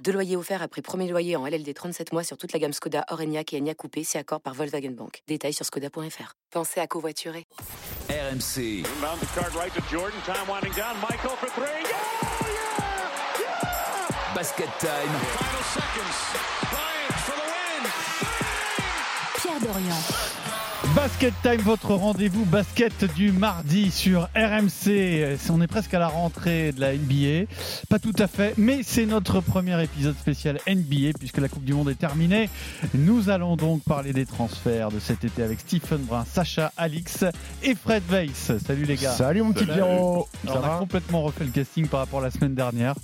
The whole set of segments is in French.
Deux loyers offerts après premier loyer en LLD 37 mois sur toute la gamme Skoda, Orenia et Enya Coupé, c'est accord par Volkswagen Bank. Détails sur skoda.fr. Pensez à covoiturer. RMC. Basket time. Pierre Dorian. Basket Time, votre rendez-vous basket du mardi sur RMC. On est presque à la rentrée de la NBA. Pas tout à fait, mais c'est notre premier épisode spécial NBA puisque la Coupe du Monde est terminée. Nous allons donc parler des transferts de cet été avec Stephen Brun, Sacha Alix et Fred Weiss. Salut les gars. Salut mon petit Pierrot. On a complètement refait le casting par rapport à la semaine dernière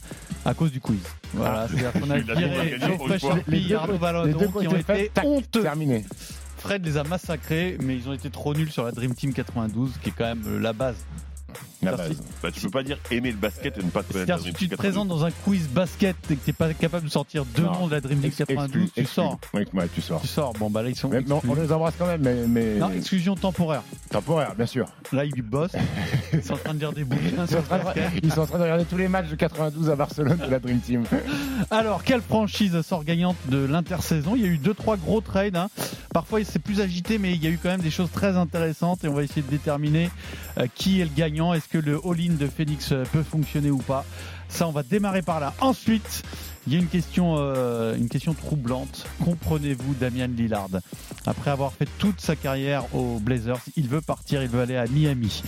à cause du quiz. Voilà, Ah. c'est-à-dire qu'on a viré Geoffrey. Charpie, Arnaud deux qui ont été honteux. terminé. Fred les a massacrés, mais ils ont été trop nuls sur la Dream Team 92, qui est quand même euh, la base. La base. Bah, tu peux pas dire aimer le basket et ne pas te connaître si tu te présentes dans un quiz basket et que tu n'es pas capable de sortir deux noms de la Dream Team 92, Exclu, tu exclu. sors. Ouais, tu sors. Tu sors. Bon, bah là, ils sont. Mais, on, les embrasse quand même, mais, mais Non, exclusion temporaire. temporaire, bien sûr. Là, ils bossent. Ils sont en train de lire des bouquins Ils sont, sur en train de, ils sont en train de regarder tous les matchs de 92 à Barcelone de la Dream Team. Alors, quelle franchise sort gagnante de l'intersaison? Il y a eu deux, trois gros trades. hein. Parfois, c'est plus agité, mais il y a eu quand même des choses très intéressantes et on va essayer de déterminer euh, qui est le gagnant. Est-ce que le all-in de Phoenix euh, peut fonctionner ou pas? Ça, on va démarrer par là. Ensuite, il y a une question, euh, troublante. Comprenez-vous Damian Lillard? Après avoir fait toute sa carrière aux Blazers, il veut partir, il veut aller à Miami.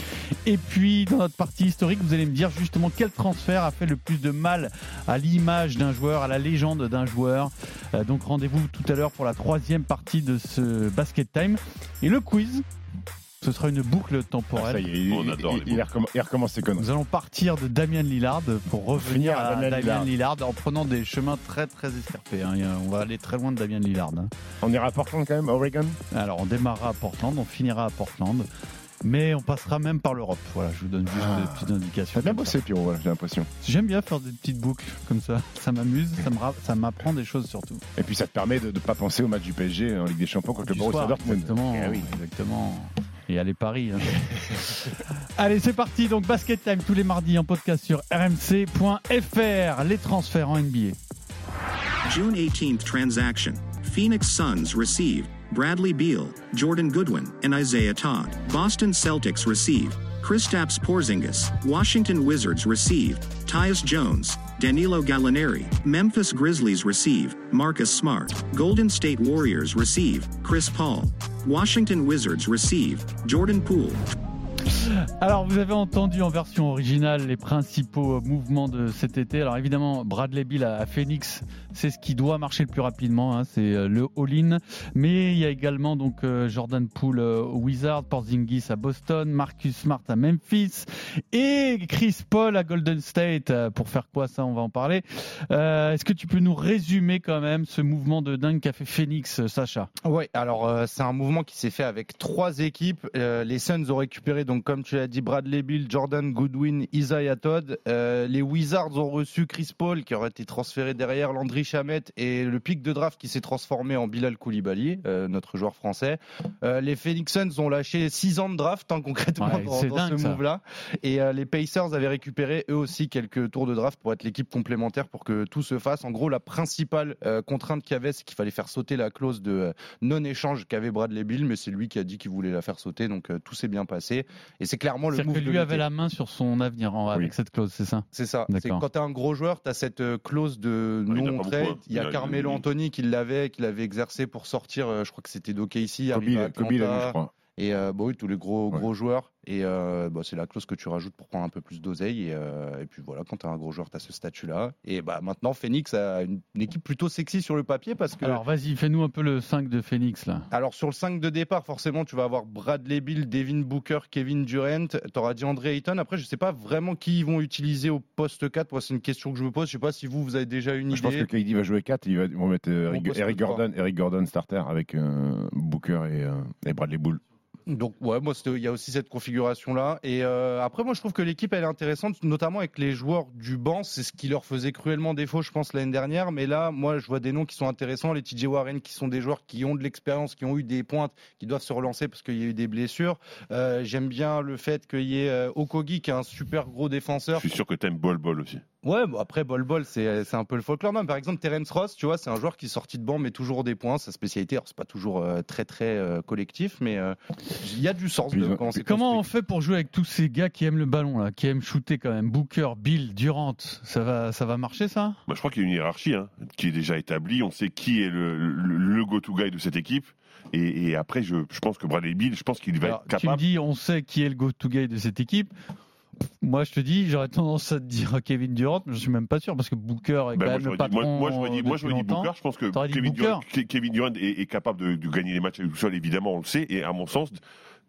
Et puis, dans notre partie historique, vous allez me dire justement quel transfert a fait le plus de mal à l'image d'un joueur, à la légende d'un joueur. Euh, donc rendez-vous tout à l'heure pour la troisième partie de ce Basket Time. Et le quiz, ce sera une boucle Ah, ça temporelle. y est, il, On adore il- les il recomm- il recommence ses conneries. Nous allons partir de Damien Lillard pour revenir à à Damien, Damien Lillard. en prenant des chemins très très escarpés. hein. On va aller très loin de Damien Lillard. hein. On ira à Portland quand même, à Oregon? Alors on démarrera à Portland, on finira à Portland. Mais on passera même par l'Europe. Voilà, je vous donne juste Ah. des petites indications. T'as bien bossé, Pierrot, voilà, j'ai l'impression. J'aime bien faire des petites boucles comme ça. Ça m'amuse, ça me ra- ça m'apprend des choses surtout. Et puis ça te permet de ne pas penser au match du PSG en Ligue des Champions contre le Borussia Dortmund. Exactement, Eh oui. exactement. Et allez Paris. hein. allez, c'est parti. Donc Basket Time tous les mardis en podcast sur rmc.fr. Les transferts en NBA. June 18th transaction. Phoenix Suns received Bradley Beal, Jordan Goodwin, and Isaiah Todd. Boston Celtics received Kristaps Porzingis. Washington Wizards received Tyus Jones, Danilo Gallinari. Memphis Grizzlies received Marcus Smart. Golden State Warriors received Chris Paul. Washington Wizards received Jordan Poole. Alors, vous avez entendu en version originale les principaux mouvements de cet été. Alors, évidemment, Bradley Bill à Phoenix, c'est ce qui doit marcher le plus rapidement. hein, c'est euh, le all-in. Mais il y a également donc euh, Jordan Poole euh, au Wizard, Porzingis à Boston, Marcus Smart à Memphis et Chris Paul à Golden State. Pour faire quoi ça On va en parler. Est-ce que tu peux nous résumer quand même ce mouvement de dingue qu'a fait Phoenix, Sacha? Ouais, alors c'est un mouvement qui s'est fait avec trois équipes. Les Suns ont récupéré, donc comme tu l'as dit, Bradley Bill, Jordan Goodwin, Isaiah Todd. Les Wizards ont reçu Chris Paul, qui aurait été transféré derrière Landry Chamette, et le pic de draft qui s'est transformé en Bilal Koulibaly, euh, notre joueur français. Euh, les Phoenix Suns ont lâché 6 ans de draft, hein, concrètement, Ouais, dans, c'est dans dingue, ce move-là. Et euh, les Pacers avaient récupéré eux aussi quelques tours de draft pour être l'équipe complémentaire pour que tout se fasse. En gros, la principale euh, contrainte qu'il y avait, c'est qu'il fallait faire sauter la clause de euh, non-échange qu'avait Bradley Bill, mais c'est lui qui a dit qu'il voulait la faire sauter, donc euh, tout s'est bien passé. Et c'est clairement le C'est-à-dire move que de lui avait la main sur son avenir en- avec Oui. cette clause, c'est ça? C'est ça. C'est quand tu es un gros joueur, tu as cette clause de Ouais, il y a Carmelo Anthony qui l'avait, qui l'avait exercé pour sortir, euh, je crois que c'était d'OKC, Kobe, à Kobe je crois. Et euh, bah oui, tous les gros, Ouais. gros joueurs. Et euh, bah, c'est la clause que tu rajoutes pour prendre un peu plus d'oseille. Et, euh, et puis voilà, quand tu as un gros joueur, tu as ce statut-là. Et bah, maintenant, Phoenix a une, une équipe plutôt sexy sur le papier parce que. Alors vas-y, fais-nous un peu le 5 de Phoenix là. Alors sur le 5 de départ, forcément, tu vas avoir Bradley Bill, Devin Booker, Kevin Durant. Tu auras dit André Ayton. Après, je sais pas vraiment qui ils vont utiliser au poste 4. Moi, c'est une question que je me pose. Je sais pas si vous, vous avez déjà une Je pense idée. que KD va jouer 4, ils va- vont mettre euh, Eric. Gordon, Eric Gordon starter avec euh, Booker et, euh, et Bradley Bull. Donc ouais, moi il y a aussi cette configuration là. Et euh, après moi je trouve que l'équipe elle est intéressante, notamment avec les joueurs du banc. C'est ce qui leur faisait cruellement défaut, je pense l'année dernière. Mais là, moi je vois des noms qui sont intéressants, les TJ Warren qui sont des joueurs qui ont de l'expérience, qui ont eu des pointes, qui doivent se relancer parce qu'il y a eu des blessures. Euh, J'aime bien le fait qu'il y ait euh, Okogi qui est un super gros Je défenseur. suis sûr que t'aimes Bol Bol aussi. Ouais, bon, après Bol Bol, c'est un peu le folklore. Non, par exemple, Terence Ross, tu vois, c'est un joueur qui est sorti de banc, mais toujours des points. Sa spécialité, alors c'est pas toujours euh, très très collectif, mais il y a du sens de comment on fait pour jouer avec tous ces gars qui aiment le ballon là, qui aiment shooter quand même? Booker, Bill, Durant, ça va, ça va marcher ça? Bah, je crois qu'il y a une hiérarchie hein, qui est déjà établie. On sait qui est le, le, le go-to guy de cette équipe. Et, et après, je, je pense que Bradley Bill, je pense qu'il va Alors, être Tu me capable. dis, on sait qui est le go-to guy de cette équipe. Moi, je te dis, j'aurais tendance à te dire Kevin Durant, mais je suis même pas sûr parce que Booker est Ben, quand moi, même le j'aurais dit, patron. moi, moi, j'aurais dit, moi, depuis j'aurais dit longtemps. Booker. Je pense que Kevin Durant, Ke- Kevin Durant est, est capable de, de gagner les matchs avec tout seul, évidemment, on le sait. Et à mon sens,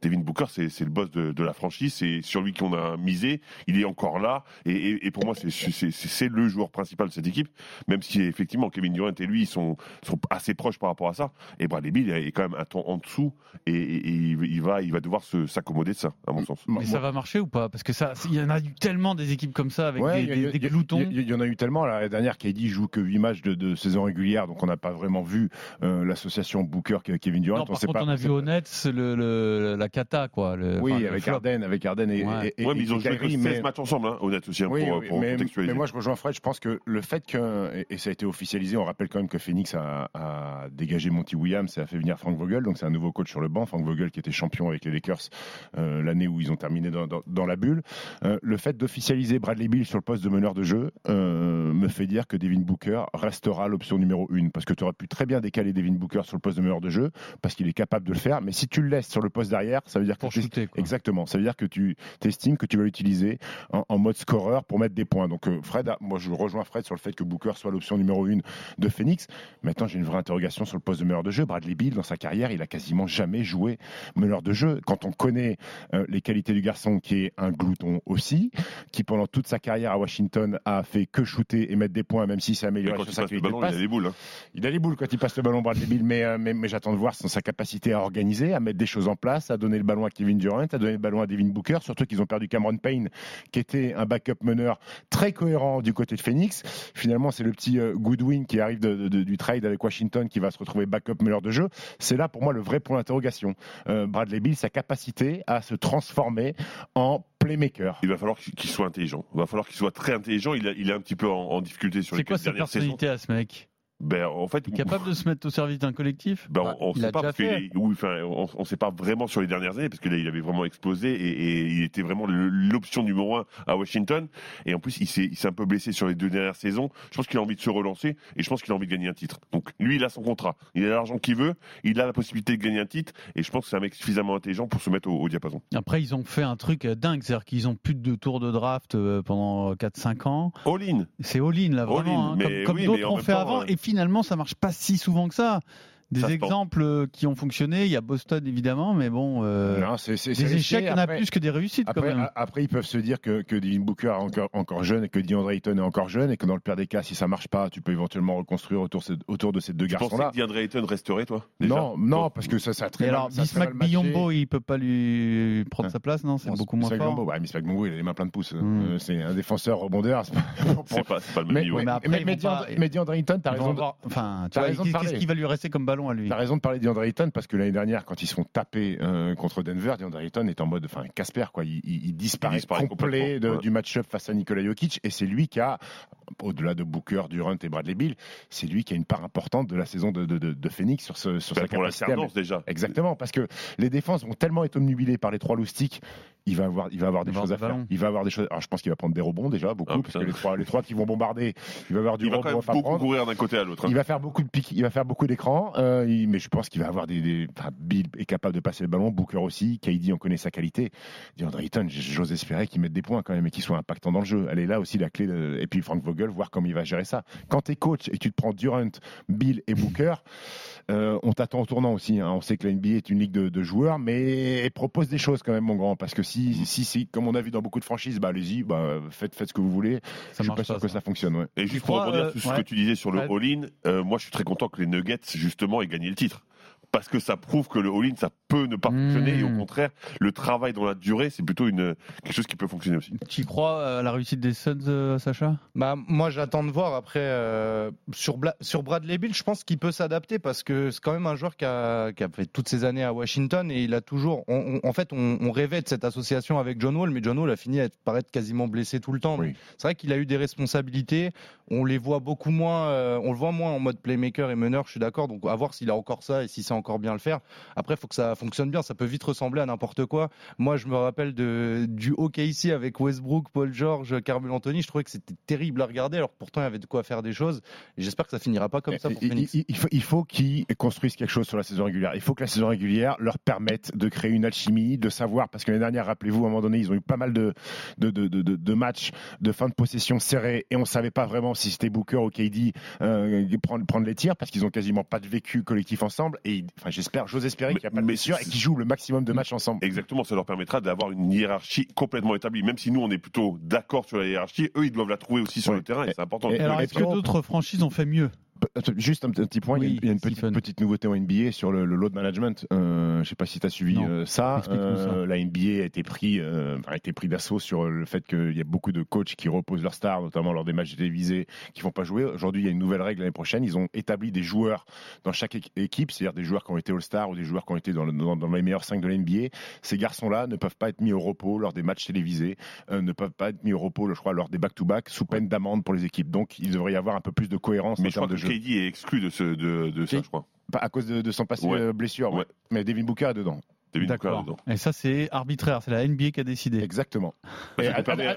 Devin Booker, c'est le boss de, de la franchise. C'est sur lui qu'on a misé. Il est encore là. Et, et- et pour moi, c'est- le joueur principal de cette équipe. Même si, effectivement, Kevin Durant et lui, ils sont, sont assez proches par rapport à ça. Et Bradley Bill est quand même un ton en dessous. Et, et- et il va, il va devoir s'accommoder de ça, à mon sens. Mais ça va marcher ou pas? Parce que ça, il y en a eu tellement des équipes comme ça avec Ouais, des, des- a- gloutons. Il y, en a eu tellement. La dernière, KD joue que 8 matchs de, de saison régulière, donc on n'a pas vraiment vu euh, l'association Booker-Kevin Durant. Non, par sait contre, pas, on a vu pas- au Nets le, le- la cata quoi. le- Oui, enfin, avec. Arden, avec Arden et, Ouais. et, et- Ouais, mais ils ont joué que Kyrie, 16 mais- matchs ensemble, hein, honnête aussi, hein, Oui, pour, oui, pour mais, contextualiser. mais moi je rejoins Fred. Je pense que le fait que et, et ça a été officialisé, on rappelle quand même que Phoenix a, a dégagé Monty Williams et a fait venir Frank Vogel, donc c'est un nouveau coach sur le banc. Frank Vogel qui était champion avec les Lakers euh, l'année où ils ont terminé dans, dans- dans la bulle. Euh, le fait d'officialiser Bradley Bill sur le poste de meneur de jeu euh, me fait dire que Devin Booker restera l'option numéro une parce que tu aurais pu très bien décaler Devin Booker sur le poste de meneur de jeu parce qu'il est capable de le faire. Mais si tu le laisses sur le poste derrière, ça veut dire que Pour t'es- shooter, quoi. Exactement. Ça veut dire que tu estimes que tu vas l'utiliser en, en mode scoreur pour mettre des points. Donc euh, Fred, a- moi je rejoins Fred sur le fait que Booker soit l'option numéro une de Phoenix. Maintenant j'ai une vraie interrogation sur le poste de meneur de jeu. Bradley Bill dans sa carrière, il a quasiment jamais joué meneur de jeu. Quand on connaît euh, les qualités du garçon qui est un glouton aussi, qui pendant toute sa carrière à Washington a fait que shooter et mettre des points, même s'est Mais amélioré sur il sa qualité de il a des boules. hein. Il a les boules quand il passe le ballon Bradley Bill, mais, euh, mais, mais j'attends de voir son- sa capacité à organiser, à mettre des choses en place, à donner le ballon à Kevin Durant, à donner le ballon à Devin Booker, surtout qu'ils ont perdu Cameron Payne, qui était un backup meneur très cohérent du côté de Phoenix. Finalement, c'est le petit euh, Goodwin qui arrive de- de- du trade avec Washington qui va se retrouver backup meneur de jeu. C'est là pour moi le vrai point d'interrogation. Euh, Bradley Bill, sa capacité à se transformer en playmaker. Il va falloir qu'il soit intelligent. Il va falloir qu'il soit très intelligent. Il, a- il est un petit peu en, en difficulté sur C'est les quoi sa dernières saisons. personnalité à ce mec? Ben, en fait, Il est capable de se mettre au service d'un collectif Ben, Bah, on ne sait pas parce que oui, enfin, on sait pas vraiment sur les dernières années parce que là il avait vraiment explosé et, et il était vraiment l'option numéro un à Washington et en plus il s'est un peu blessé sur les deux dernières saisons. Je pense qu'il a envie de se relancer et je pense qu'il a envie de gagner un titre. Donc lui il a son contrat, il a l'argent qu'il veut, il a la possibilité de gagner un titre et je pense que c'est un mec suffisamment intelligent pour se mettre au, au diapason. Après, ils ont fait un truc euh, dingue, c'est-à-dire qu'ils ont plus de tours de draft euh, pendant 4-5 ans. All in. C'est all-in là, vraiment, All-in, hein, mais comme, comme oui, mais d'autres ont fait temps, avant. euh, Et finalement, ça marche pas si souvent que ça. Des exemples euh, qui ont fonctionné, il y a Boston évidemment, mais bon, euh, Non, des échecs, il y en a plus que des réussites quand Après, même. a- après, ils peuvent se dire que, que Devin Booker est encore, encore jeune et que DeAndre Ayton est encore jeune et que dans le pire des cas, si ça marche pas, tu peux éventuellement reconstruire autour, de- autour de ces deux Tu pensais garçons-là. que DeAndre Ayton resterait toi déjà Non, non, parce que ça, ça a très Et mal- alors, ça. Biombo, il peut pas lui prendre Hein. sa place, non C'est beaucoup moins fort. Ouais, Bismack Biombo, il a les mains pleines de pouces. Hmm. Euh, C'est un défenseur rebondeur. c'est pas- C'est pas, c'est pas le même Mais, niveau. mais mais, mais DeAndre- mais DeAndre Ayton, t'as raison. Enfin, tu t'as vois, raison de qu'est-ce qui va lui rester comme ballon à lui T'as raison de parler de DeAndre Ayton parce que l'année dernière, quand ils se font taper euh, contre Denver, DeAndre Ayton est en mode, enfin, Casper, quoi. Il, il- il disparaît, Il disparaît complet de- complètement, ouais. du match-up face à Nikola Jokic et c'est lui qui a, au-delà de Booker, Durant et Bradley Bill, c'est lui qui a une part importante de la saison de, de, de, de Phoenix sur, ce, sur Ben, sa pour la capacité déjà. Exactement, parce que les défenses vont tellement être omnubilées par les trois loustiques, il va avoir, il va avoir des choses à faire. Il va avoir des choses. Alors je pense qu'il va prendre des rebonds déjà beaucoup, Ah, parce que les trois, les trois qui vont bombarder, il va avoir du Il va quand même beaucoup prendre. courir d'un côté à l'autre. hein. Il va faire beaucoup de pics, il va faire beaucoup d'écrans, euh, mais je pense qu'il va avoir des, Bill est capable de passer le ballon, Booker aussi, KD on connaît sa qualité. DeAndre Ayton, j'ose espérer qu'il mette des points quand même et qu'il soit impactant dans le jeu. Elle est là aussi la clé. de- Et puis Frank Vogel, voir comment il va gérer ça. Quand tu es coach et tu te prends Durant, Bill et Booker, euh, on t'attend au tournant aussi. hein. On sait que la NBA est une ligue de, de joueurs, mais elle propose des choses quand même, mon grand. Parce que si, si, si comme on a vu dans beaucoup de franchises, bah allez-y, bah, faites, faites ce que vous voulez. Ça je suis marche pas sûr que ça. fonctionne. Ouais. Et juste pour crois, rebondir euh, sur ce ouais. que tu disais sur le all-in, euh, moi je suis très content que les Nuggets justement aient gagné le titre. Parce que ça prouve que le all-in, ça peut ne pas fonctionner. Et au Mmh. contraire, le travail dans la durée, c'est plutôt une, quelque chose qui peut fonctionner aussi. Tu y crois à la réussite des Suns, euh, Sacha? Bah, moi, j'attends de voir. Après, euh, sur, Bla- sur Bradley Bill, je pense qu'il peut s'adapter parce que c'est quand même un joueur qui a, qui a fait toutes ces années à Washington et il a toujours. on- on- en fait, on, on rêvait de cette association avec John Wall, mais John Wall a fini à être- par être quasiment blessé tout le temps. Oui. C'est vrai qu'il a eu des responsabilités. On les voit beaucoup moins. euh, on le voit moins en mode playmaker et meneur. Je suis d'accord. Donc, à voir s'il a encore ça et si c'est encore bien le faire. Après, il faut que ça fonctionne bien. Ça peut vite ressembler à n'importe quoi. Moi, je me rappelle de, du hockey ici avec Westbrook, Paul George, Carmel Anthony. Je trouvais que c'était terrible à regarder. Alors pourtant, il y avait de quoi faire des choses. J'espère que ça finira pas comme ça pour Il- Phoenix. il, il faut, il faut qu'ils construisent quelque chose sur la saison régulière. Il faut que la saison régulière leur permette de créer une alchimie, de savoir, parce que l'année dernière, rappelez-vous, à un moment donné, ils ont eu pas mal de, de, de, de, de- de matchs de fin de possession serrés et on savait pas vraiment si c'était Booker ou KD euh, prendre, prendre les tirs parce qu'ils ont quasiment pas de vécu collectif ensemble. Et enfin, j'espère, j'ose espérer Mais- qu'il n'y a pas de blessure et qu'ils jouent le maximum de matchs ensemble. Exactement, ça leur permettra d'avoir une hiérarchie complètement établie. Même si nous, on est plutôt d'accord sur la hiérarchie, eux, ils doivent la trouver aussi sur Ouais. le terrain et c'est important. Et- alors, est-ce que puis- d'autres franchises ont fait mieux? Juste un, petit point, il y a Oui, une- il y a une petite, nouveauté en NBA sur le, le load management. Euh, je ne sais pas si tu as suivi Non. euh, ça. Euh, la NBA a été pris, euh, a été pris d'assaut sur le fait qu'il y a beaucoup de coachs qui reposent leurs stars, notamment lors des matchs télévisés, qui vont pas jouer. Aujourd'hui, il y a une nouvelle règle l'année prochaine. Ils ont établi des joueurs dans chaque équ- équipe, c'est-à-dire des joueurs qui ont été All-Star ou des joueurs qui ont été dans, le- dans- dans les meilleurs 5 de la NBA. Ces garçons-là ne peuvent pas être mis au repos lors des matchs télévisés, euh, ne peuvent pas être mis au repos, je crois, lors des back-to-back, sous peine d'amende pour les équipes. Donc, il devrait y avoir un peu plus de cohérence Mais en termes de jeu. KD est exclu de, ce, de, de ça, je crois. À cause de, de son passé Ouais. euh, blessure. Ouais. Mais Devin Booker est dedans. D'accord. Et ça, c'est arbitraire. C'est la NBA qui a décidé. Exactement.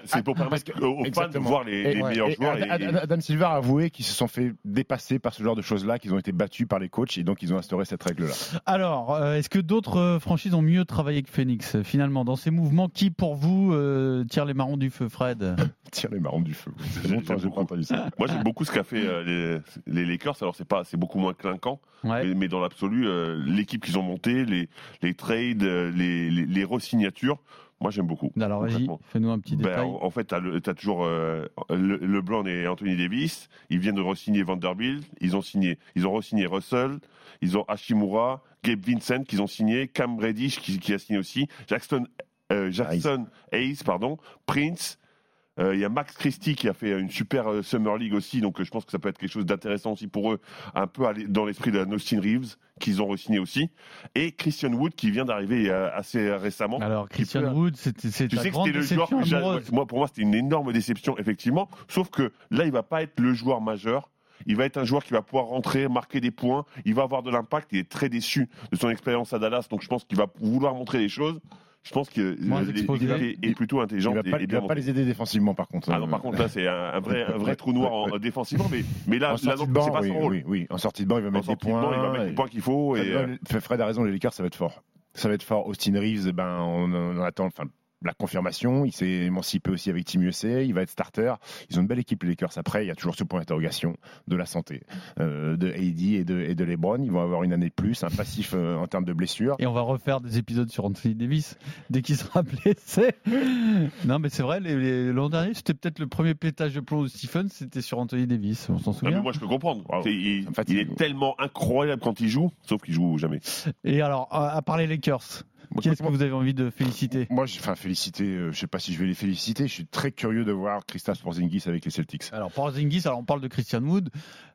C'est pour permettre- aux fans de voir les, meilleurs et joueurs. Ad- et- Ad- et- Adam Silver a avoué qu'ils se sont fait dépasser par ce genre de choses-là, qu'ils ont été battus par les coachs et donc ils ont instauré cette règle-là. Alors, euh, est-ce que d'autres euh, franchises ont mieux travaillé que Phoenix euh, Finalement, dans ces mouvements, qui pour vous euh, tire les marrons du feu, Fred? Tire les marrons du feu. Moi, j'aime beaucoup ce qu'a fait les, Lakers. Alors, c'est pas, c'est beaucoup moins clinquant, mais, dans l'absolu, l'équipe qu'ils ont montée, les, les trades, les, les, les re-signatures, moi, j'aime beaucoup. Alors, vas-y, fais-nous un petit Ben, détail. en en fait, tu as, toujours euh, le, LeBlanc et Anthony Davis. Ils viennent de re-signer Vanderbilt. Ils ont signé, ils ont re-signé Russell. Ils ont Hashimura, Gabe Vincent qu'ils ont signé, Cam Reddish qui, qui a signé aussi, Jackson, euh, Jackson Hayes, pardon, Prince. Euh, Il y a Max Christie qui a fait une super euh, Summer League aussi, donc euh, je pense que ça peut être quelque chose d'intéressant aussi pour eux, un peu dans l'esprit de Austin Reeves qu'ils ont re-signé aussi, et Christian Wood qui vient d'arriver assez récemment. Alors, Christian peut- Wood, c'était c'est Tu ta sais que grande c'était le joueur que moi pour moi c'était une énorme déception effectivement, sauf que là il va pas être le joueur majeur. Il va être un joueur qui va pouvoir rentrer, marquer des points. Il va avoir de l'impact. Il est très déçu de son expérience à Dallas, donc je pense qu'il va vouloir montrer les choses. Je pense que l'équipe est, est plutôt Il intelligente va et, pas, et il bien va pas les aider défensivement par contre. Ah non, par contre là c'est un, vrai, un vrai trou noir en, défensivement, mais, mais là, en là sortie non, de c'est banc, pas oui, son rôle. oui, oui. En sortie de banc, il va mettre des points. banc, il va mettre les points qu'il faut. Et, euh, Fred, Fred a raison, les Lakers, ça va être fort. Ça va être fort. Austin Reeves, ben, on, on attend enfin, la confirmation. Il s'est émancipé aussi avec Team USA. Il va être starter. Ils ont une belle équipe, les Lakers. Après, il y a toujours ce point d'interrogation de la santé euh, de AD et de, et de LeBron. Ils vont avoir une année de plus, un passif euh, en termes de blessures. Et on va refaire des épisodes sur Anthony Davis dès qu'il sera blessé. Non, mais c'est vrai, l'an dernier, c'était peut-être le premier pétage de plomb de Stephen, c'était sur Anthony Davis. On s'en non, mais souvient. moi je peux comprendre. Wow, il est tellement incroyable quand il joue, sauf qu'il joue jamais. Et alors, à à part les Lakers, qui est-ce que vous avez envie de féliciter? Moi, je- enfin, féliciter, euh, je sais pas si je vais les féliciter. Je suis très curieux de voir Kristaps Porzingis avec les Celtics. Alors, Porzingis, alors on parle de Christian Wood.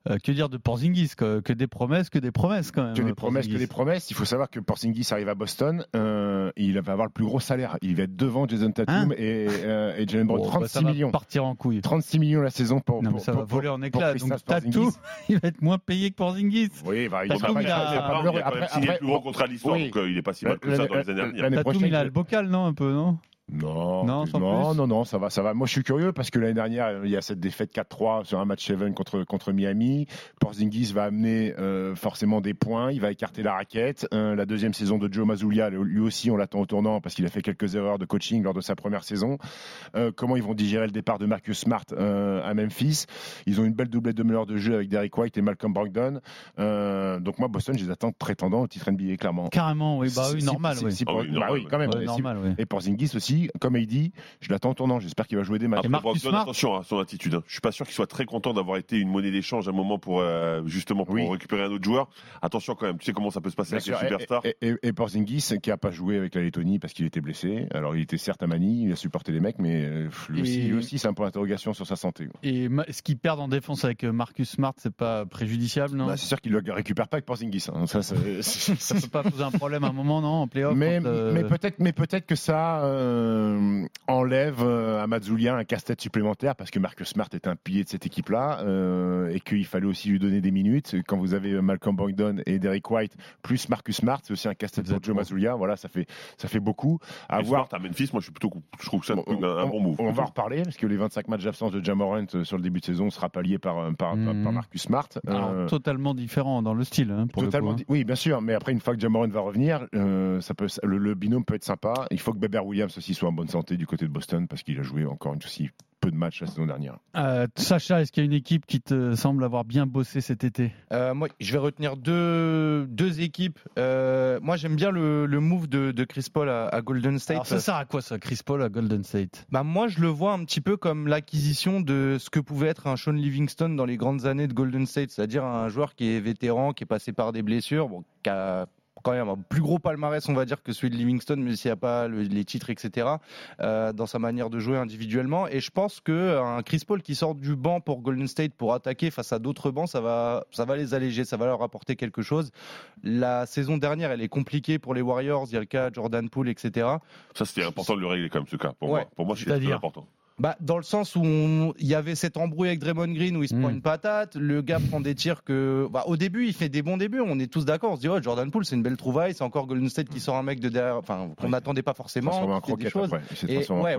Euh, que dire de Porzingis? Que, que des promesses, que des promesses quand même. Que des promesses, que Porzingis. des promesses. Il faut savoir que Porzingis arrive à Boston. euh, il va avoir le plus gros salaire. Il va être devant Jason Tatum Hein et, euh, et Jalen Brown. Bon, bah, 36 ça va millions. partir en couille. 36 millions la saison pour. Non, mais pour- ça va pour- voler en. Donc, Kristaps Tatum, Porzingis. il va être moins payé que Porzingis. Oui, bah, il Tatum, va pas- il a- il va pas il a Après- signé le plus gros contrat de l'histoire, Oui. donc euh, il est pas si mal que ça les années à venir. L'année Tatum, prochaine, il a il- le bocal, non, un peu, non? Non, Non, non, plus. non, non, ça va, ça va. Moi, je suis curieux parce que l'année dernière, il y a cette défaite 4-3 sur un match 7 contre, contre Miami. Porzingis va amener euh, forcément des points. Il va écarter la raquette. Euh, la deuxième saison de Joe Mazzulia, lui aussi, on l'attend au tournant parce qu'il a fait quelques erreurs de coaching lors de sa première saison. Euh, comment ils vont digérer le départ de Marcus Smart euh, à Memphis? Ils ont une belle doublette de meneur de jeu avec Derek White et Malcolm Brogdon. Euh, donc moi, Boston, je les attends prétendants au titre NBA, clairement. Carrément, oui, bah oui, Si- normal, si- oui. si- oui, bah normal, oui, quand même. Ouais, Si- normal, oui. et Porzingis aussi, comme il dit, je l'attends tournant. J'espère qu'il va jouer des matchs. Après, Marcus Brogdon, Smart attention à son attitude. hein. Je suis pas sûr qu'il soit très content d'avoir été une monnaie d'échange à un moment pour euh, justement pour Oui. récupérer un autre joueur. Attention quand même. Tu sais comment ça peut se passer Bien avec sûr, les superstars. Et, et, et- et Porzingis qui a pas joué avec la Lettonie parce qu'il était blessé. Alors il était certes à Manille, il a supporté les mecs, mais euh, lui aussi, lui aussi, c'est un point d'interrogation sur sa santé. Et ma- ce qu'ils perdent en défense avec euh, Marcus Smart, c'est pas préjudiciable, non? Bah, c'est sûr qu'il le récupère pas avec Porzingis. hein. Ça, Ça peut pas poser un problème à un moment, non, en playoff mais, quand, euh, mais peut-être, mais peut-être que ça euh, enlève euh, à Mazzoulia un casse-tête supplémentaire parce que Marcus Smart est un pilier de cette équipe-là euh, et qu'il fallait aussi lui donner des minutes. Quand vous avez Malcolm Brogdon et Derek White plus Marcus Smart, c'est aussi un casse-tête pour Joe. Mazzoulia. Voilà, ça fait ça fait beaucoup. À Et voir. Smart à Memphis, moi je suis plutôt, je trouve que ça Bon, un, un bon move. On va en reparler parce que les 25 matchs d'absence de Jamorant sur le début de saison sera pallié par, par, par Marcus Smart. alors, Euh, totalement différent dans le style, hein, pour Totalement. le coup, di- Oui, bien sûr. Mais après, une fois que Jamorant va revenir, euh, ça peut, le, le binôme peut être sympa. Il faut que Beber Williams aussi soit en bonne santé du côté de Boston parce qu'il a joué encore une aussi peu de matchs la saison dernière. Euh, Sacha, est-ce qu'il y a une équipe qui te semble avoir bien bossé cet été? Euh, moi, je vais retenir deux, deux équipes. Euh, moi, j'aime bien le, le move de, de Chris Paul à, à Golden State. Alors, ça sert à quoi ça, Chris Paul à Golden State? Bah moi, je le vois un petit peu comme l'acquisition de ce que pouvait être un Sean Livingston dans les grandes années de Golden State, c'est-à-dire un joueur qui est vétéran, qui est passé par des blessures, bon, qui a quand même un plus gros palmarès, on va dire, que celui de Livingston, mais s'il n'y a pas le- les titres, etc., euh, dans sa manière de jouer individuellement. Et je pense que un Chris Paul qui sort du banc pour Golden State pour attaquer face à d'autres bancs, ça va, ça va les alléger, ça va leur apporter quelque chose. La saison dernière, elle est compliquée pour les Warriors. Il y a le cas de Jordan Poole, etc. Ça c'était important de le régler quand même ce cas. Pour Ouais. moi, pour moi c'est C'est-à-dire très important. Bah, dans le sens où il y avait cette embrouille avec Draymond Green où il se Mm. prend une patate, le gars prend des tirs que, bah, au début, il fait des bons débuts, on est tous d'accord, on se dit, oh, Jordan Poole, c'est une belle trouvaille, c'est encore Golden State qui sort un mec de derrière, enfin, qu'on n'attendait pas forcément, en fait des choses. après. Il Et- en ouais.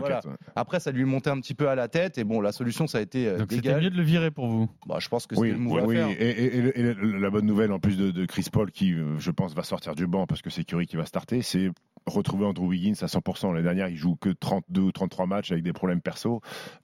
Après, ça lui montait un petit peu à la tête, et bon, la solution, ça a été euh, Donc c'était mieux de le virer pour vous. Bah, je pense que Oui, c'était le oui, à oui. faire. Et, et- et le- et le- la bonne nouvelle, en plus de, de Chris Paul, qui, je pense, va sortir du banc parce que c'est Curry qui va starter, c'est retrouver Andrew Wiggins à 100%. L'année dernière, il joue que 32 ou 33 matchs avec des problèmes perso.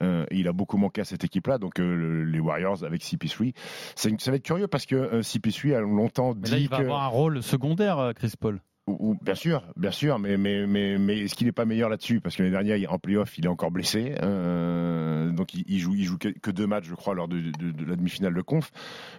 Euh, il a beaucoup manqué à cette équipe-là. Donc, euh, le- les Warriors avec CP3, c'est une- ça va être curieux parce que euh, CP3 a longtemps Mais là, dit il va que. avoir un rôle secondaire, Chris Paul. Ou- bien sûr, bien sûr, mais, mais, mais, mais est-ce qu'il n'est pas meilleur là-dessus? Parce que l'année dernière, il- en playoff, il est encore blessé. euh, donc il, il joue, il joue que, que deux matchs, je crois, lors de, de- de la demi-finale de conf.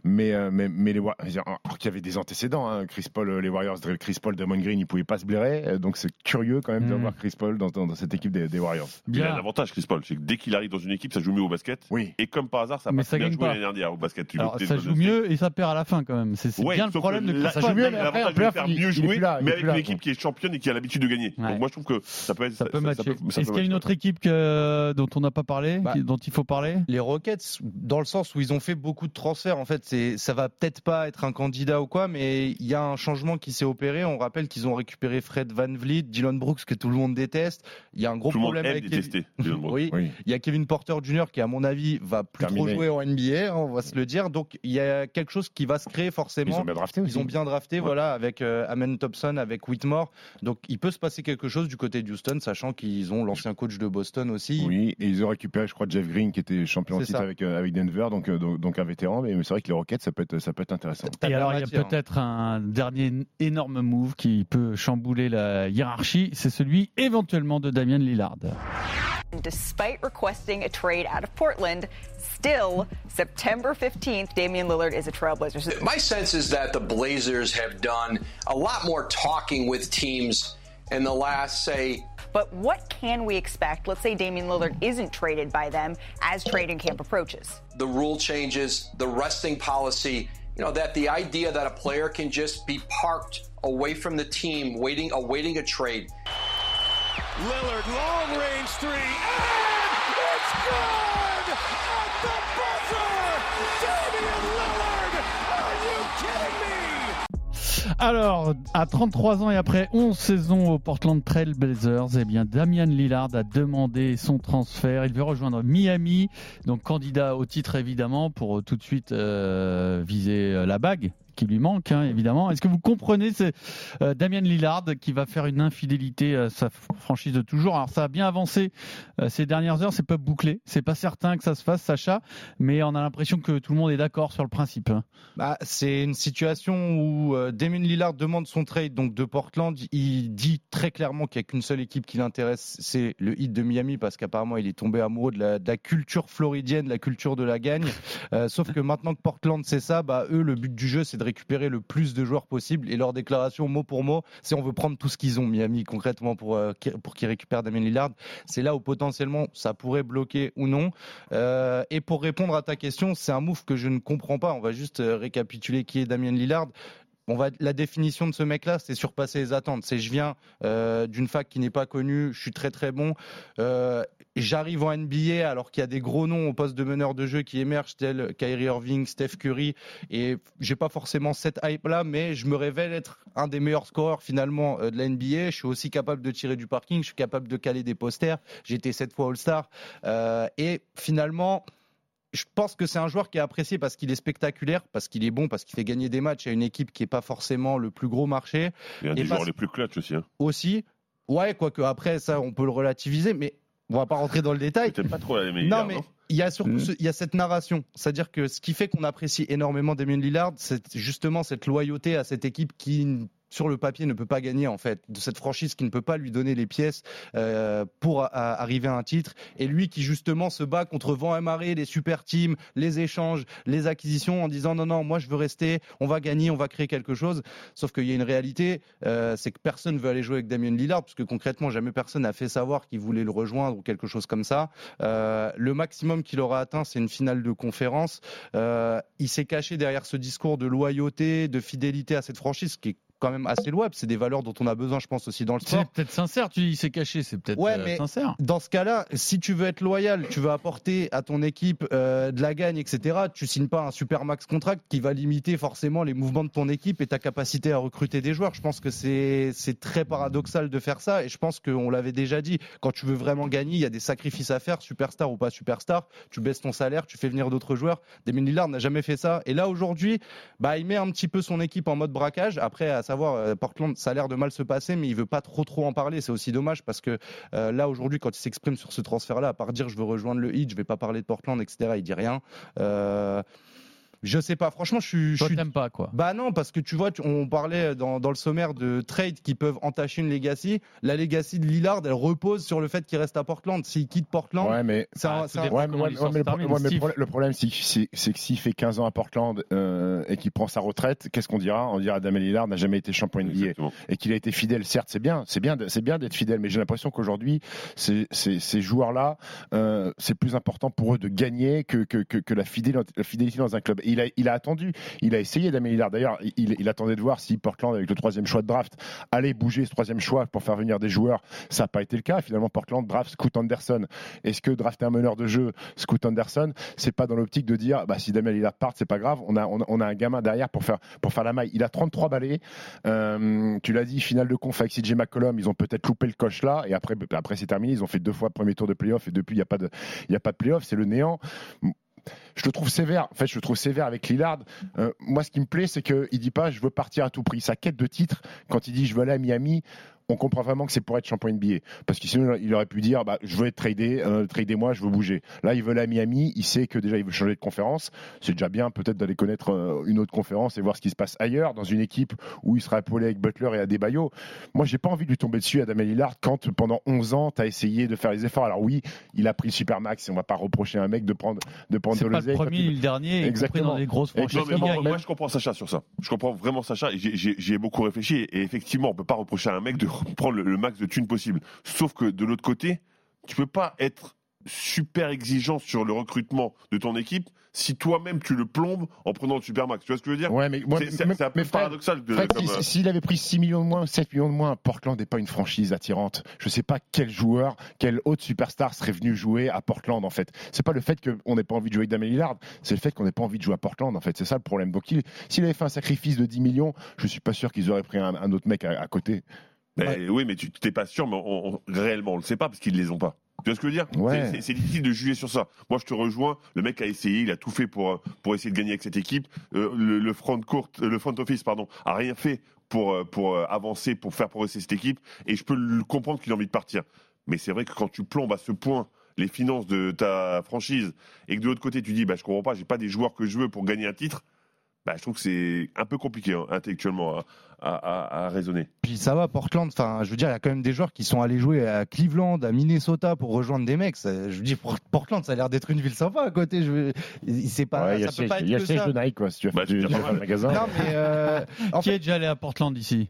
Mais, euh, mais, mais les alors qu'il y avait des antécédents, hein, Chris Paul, euh, les Warriors, Chris Paul, Damon Green, ils pouvaient pas se blairer. Donc c'est curieux quand même Mm. d'avoir Chris Paul dans, dans- dans cette équipe des, des Warriors. Il a un avantage Chris Paul, c'est que dès qu'il arrive dans une équipe, ça joue mieux au basket. Oui. Et comme par hasard, ça a Mais pas ça bien gagne joué l'année dernière au basket. Alors, ça joue mieux et ça perd à la fin quand même. C'est Ouais, bien le problème que de Chris ça joue Paul. mieux, mais après, mieux jouer, avec une équipe qui est championne et qui a l'habitude de gagner. Ouais. Donc moi, je trouve que ça peut être. Ça peut matcher. Est-ce qu'il y a matcher. une autre équipe que- dont on n'a pas parlé, Bah, qui- dont il faut parler? Les Rockets, dans le sens où ils ont fait beaucoup de transferts, en fait, c'est, ça va peut-être pas être un candidat ou quoi, mais il y a un changement qui s'est opéré. On rappelle qu'ils ont récupéré Fred Van Vliet, Dylan Brooks, que tout le monde déteste. Il y a un gros Tout le monde problème aime avec détester. Dylan Brooks. Oui, Oui. il y a Kevin Porter Jr. qui, à mon avis, va plus Terminé. trop jouer en NBA, hein, on va se le dire. Donc, il y a quelque chose qui va se créer Ils forcément. ont bien drafté aussi. Ils ont bien drafté, voilà, avec euh, Amen Thompson, avec Whitmore. Donc, il peut se passer quelque chose du côté de Houston, sachant qu'ils ont l'ancien coach de Boston aussi. Oui, et ils ont récupéré, je crois, Jeff Green qui était champion en C'est titre avec, euh, avec Denver, donc, euh, donc, donc un vétéran. Mais c'est vrai que les Rockets, ça peut être, ça peut être intéressant. Et de alors, il y a matière. peut-être un dernier énorme move qui peut chambouler la hiérarchie, c'est celui éventuellement de Damien Lillard. Despite requesting a trade out of Portland, still, September 15th, Damian Lillard is a Trailblazer. My sense is that the Blazers have done a lot more talking with teams in the last, say, But what can we expect? Let's say Damian Lillard isn't traded by them as trading camp approaches. the rule changes, the resting policy, you know, that the idea that a player can just be parked away from the team, waiting, awaiting a trade. Lillard, long range three, and it's good at the buzzer! Damian Lillard! Are you kidding me? Alors, à 33 ans et après 11 saisons au Portland Trail Blazers, eh bien, Damian Lillard a demandé son transfert. Il veut rejoindre Miami, donc candidat au titre évidemment pour tout de suite euh, viser euh, la bague qui lui manque, hein, évidemment. Est-ce que vous comprenez c'est euh, Damien Lillard qui va faire une infidélité à sa franchise de toujours? Alors ça a bien avancé euh, ces dernières heures, c'est pas bouclé, c'est pas certain que ça se fasse, Sacha, mais on a l'impression que tout le monde est d'accord sur le principe. hein. Bah, c'est une situation où euh, Damien Lillard demande son trade donc de Portland. Il dit très clairement qu'il n'y a qu'une seule équipe qui l'intéresse, c'est le Heat de Miami, parce qu'apparemment il est tombé amoureux de la, culture floridienne, de la culture de la gagne. Sauf que maintenant que Portland c'est ça, bah, eux le but du jeu c'est de récupérer le plus de joueurs possible. Et leur déclaration mot pour mot, c'est on veut prendre tout ce qu'ils ont Miami concrètement pour euh, pour qu'ils récupèrent Damien Lillard. C'est là où potentiellement ça pourrait bloquer ou non. Euh, et pour répondre à ta question, c'est un move que je ne comprends pas. On va juste euh, récapituler qui est Damien Lillard. On va, la définition de ce mec-là, c'est surpasser les attentes. C'est je viens d'une fac qui n'est pas connue, je suis très très bon, j'arrive en NBA alors qu'il y a des gros noms au poste de meneur de jeu qui émergent tels Kyrie Irving, Steph Curry, et j'ai pas forcément cette hype-là, mais je me révèle être un des meilleurs scoreurs finalement euh, de la NBA. Je suis aussi capable de tirer du parking, je suis capable de caler des posters. Été sept fois All-Star, Euh, et finalement je pense que c'est un joueur qui est apprécié parce qu'il est spectaculaire, parce qu'il est bon, parce qu'il fait gagner des matchs à une équipe qui n'est pas forcément le plus gros marché. Il y a un Et des joueurs les plus clutch aussi. Hein. Aussi, ouais, quoique après ça, on peut le relativiser, mais on va pas rentrer dans le détail. Peut-être pas trop la Non, mais il y a surtout Mm. ce- il y a cette narration. C'est-à-dire que ce qui fait qu'on apprécie énormément Damien Lillard, c'est justement cette loyauté à cette équipe qui sur le papier ne peut pas gagner en fait de cette franchise qui ne peut pas lui donner les pièces euh, pour arriver à un titre. Et lui qui justement se bat contre vent et marée les super teams les échanges les acquisitions en disant non non moi je veux rester on va gagner on va créer quelque chose. Sauf qu'il y a une réalité euh, c'est que personne veut aller jouer avec Damien Lillard parce que concrètement jamais personne n'a fait savoir qu'il voulait le rejoindre ou quelque chose comme ça. Euh, le maximum qu'il aura atteint, c'est une finale de conférence. Il s'est caché derrière ce discours de loyauté, de fidélité à cette franchise, qui est quand même assez louable. C'est des valeurs dont on a besoin, je pense, aussi dans le sport. C'est peut-être sincère, tu dis il s'est caché, c'est peut-être Ouais, euh, mais sincère. Dans ce cas-là, si tu veux être loyal, tu veux apporter à ton équipe euh, de la gagne, etc., tu signes pas un super max contract qui va limiter forcément les mouvements de ton équipe et ta capacité à recruter des joueurs. Je pense que c'est c'est très paradoxal de faire ça et je pense qu'on l'avait déjà dit. Quand tu veux vraiment gagner, il y a des sacrifices à faire, superstar ou pas superstar. Tu baisses ton salaire, tu fais venir d'autres joueurs. Damien Lillard n'a jamais fait ça et là aujourd'hui, bah il met un petit peu son équipe en mode braquage. Après, à savoir euh, Portland, ça a l'air de mal se passer, mais il veut pas trop trop en parler. C'est aussi dommage parce que euh, là aujourd'hui, quand il s'exprime sur ce transfert-là, à part dire je veux rejoindre le Heat, je vais pas parler de Portland, etc. Il dit rien. Euh, je sais pas. Franchement, je suis. je Toi, suis- pas, quoi. Bah non, parce que tu vois, tu- on parlait dans, dans le sommaire de trades qui peuvent entacher une legacy. La legacy de Lillard, elle repose sur le fait qu'il reste à Portland. S'il quitte Portland, Ouais, mais c'est un- Ah, dépend Ouais, mais, ouais, mais termine, ouais, mais le Steve. problème- le problème, c'est que, s'il fait 15 ans à Portland euh, et qu'il prend sa retraite, qu'est-ce qu'on dira? On dira Damien Lillard n'a jamais été champion NBA Exactement. et qu'il a été fidèle. Certes, c'est bien, c'est bien, de- c'est bien d'être fidèle, mais j'ai l'impression qu'aujourd'hui, ces, ces, ces joueurs-là, euh, c'est plus important pour eux de gagner que, que, que, que la, fidélité, la fidélité dans un club. Il a, attendu, il a essayé Damien. D'ailleurs, il, attendait de voir si Portland, avec le troisième choix de draft, allait bouger ce troisième choix pour faire venir des joueurs. Ça n'a pas été le cas. Finalement, Portland draft Scoot Anderson. Est-ce que drafter un meneur de jeu, Scoot Anderson, c'est pas dans l'optique de dire, bah, si Damien Lillard part, c'est pas grave. On a, on a, un gamin derrière pour faire, pour faire la maille. Il a 33 balais. Euh, tu l'as dit, finale de conf avec CJ McCollum. Ils ont peut-être loupé le coche là. Et après, après c'est terminé. Ils ont fait deux fois le premier tour de playoff et depuis, il n'y a pas de, a pas de playoff. C'est le néant. Je le trouve sévère. En fait, je le trouve sévère avec Lillard. Euh, moi, ce qui me plaît, c'est qu'il dit pas je veux partir à tout prix. Sa quête de titre, quand il dit je veux aller à Miami, on comprend vraiment que c'est pour être champion NBA. Parce que sinon, il aurait pu dire bah, je veux être tradé, euh, tradez-moi, je veux bouger. Là, il veut aller à Miami. Il sait que déjà, il veut changer de conférence. C'est déjà bien, peut-être, d'aller connaître euh, une autre conférence et voir ce qui se passe ailleurs, dans une équipe où il sera épaulé avec Butler et Adebayo. Moi, j'ai pas envie de lui tomber dessus Damien Lillard quand pendant 11 ans, tu as essayé de faire les efforts. Alors oui, il a pris le Supermax et on va pas reprocher à un mec de prendre de prendre C'est de pas le l'oseille quand premier il- ni le dernier, Exactement. dans des grosses franchises. Non, moi, je comprends Sacha sur ça. Je comprends vraiment Sacha. j'ai- beaucoup réfléchi. Et effectivement, on peut pas reprocher à un mec de prendre le, le max de thunes possible. Sauf que de l'autre côté, tu peux pas être super exigeant sur le recrutement de ton équipe si toi-même tu le plombes en prenant le super max. Tu vois ce que je veux dire? Ouais, mais, moi, C'est- C'est mais- c'est un peu mais Fred, paradoxal. de- Fred, comme, si- euh, s'il avait pris 6 millions de moins, 7 millions de moins, Portland n'est pas une franchise attirante. Je sais pas quel joueur, quel autre superstar serait venu jouer à Portland en fait. C'est pas le fait qu'on n'ait pas envie de jouer avec Damien Lillard, c'est le fait qu'on n'ait pas envie de jouer à Portland en fait. C'est ça le problème. Donc il- s'il avait fait un sacrifice de 10 millions, je suis pas sûr qu'ils auraient pris un, un autre mec à, à côté. Mais Oui, mais tu t'es pas sûr, mais on- on- réellement, on le sait pas parce qu'ils les ont pas. Tu vois ce que je veux dire? Ouais. C'est- difficile de juger sur ça. Moi, je te rejoins. Le mec a essayé, il a tout fait pour, euh, pour essayer de gagner avec cette équipe. Euh, le, le front court, euh, le front office, pardon, a rien fait pour, pour avancer, pour faire progresser cette équipe. Et je peux le comprendre qu'il a envie de partir. Mais c'est vrai que quand tu plombes à ce point les finances de ta franchise et que de l'autre côté tu dis, bah, je comprends pas, j'ai pas des joueurs que je veux pour gagner un titre. Bah, je trouve que c'est un peu compliqué hein, intellectuellement à, à, à- à raisonner. Puis ça va, Portland. Enfin, je veux dire, il y a quand même des joueurs qui sont allés jouer à Cleveland, à Minnesota pour rejoindre des mecs. Ça- je veux dire, Port- Portland, ça a l'air d'être une ville sympa à côté. Je veux... C'est pas, Ouais, il y a ça peut le pas siège- être il y a que le siège ça. de Nike, quoi, si tu vas Bah, faire du- magasin. Non, mais euh, en Qui est déjà allé à Portland d'ici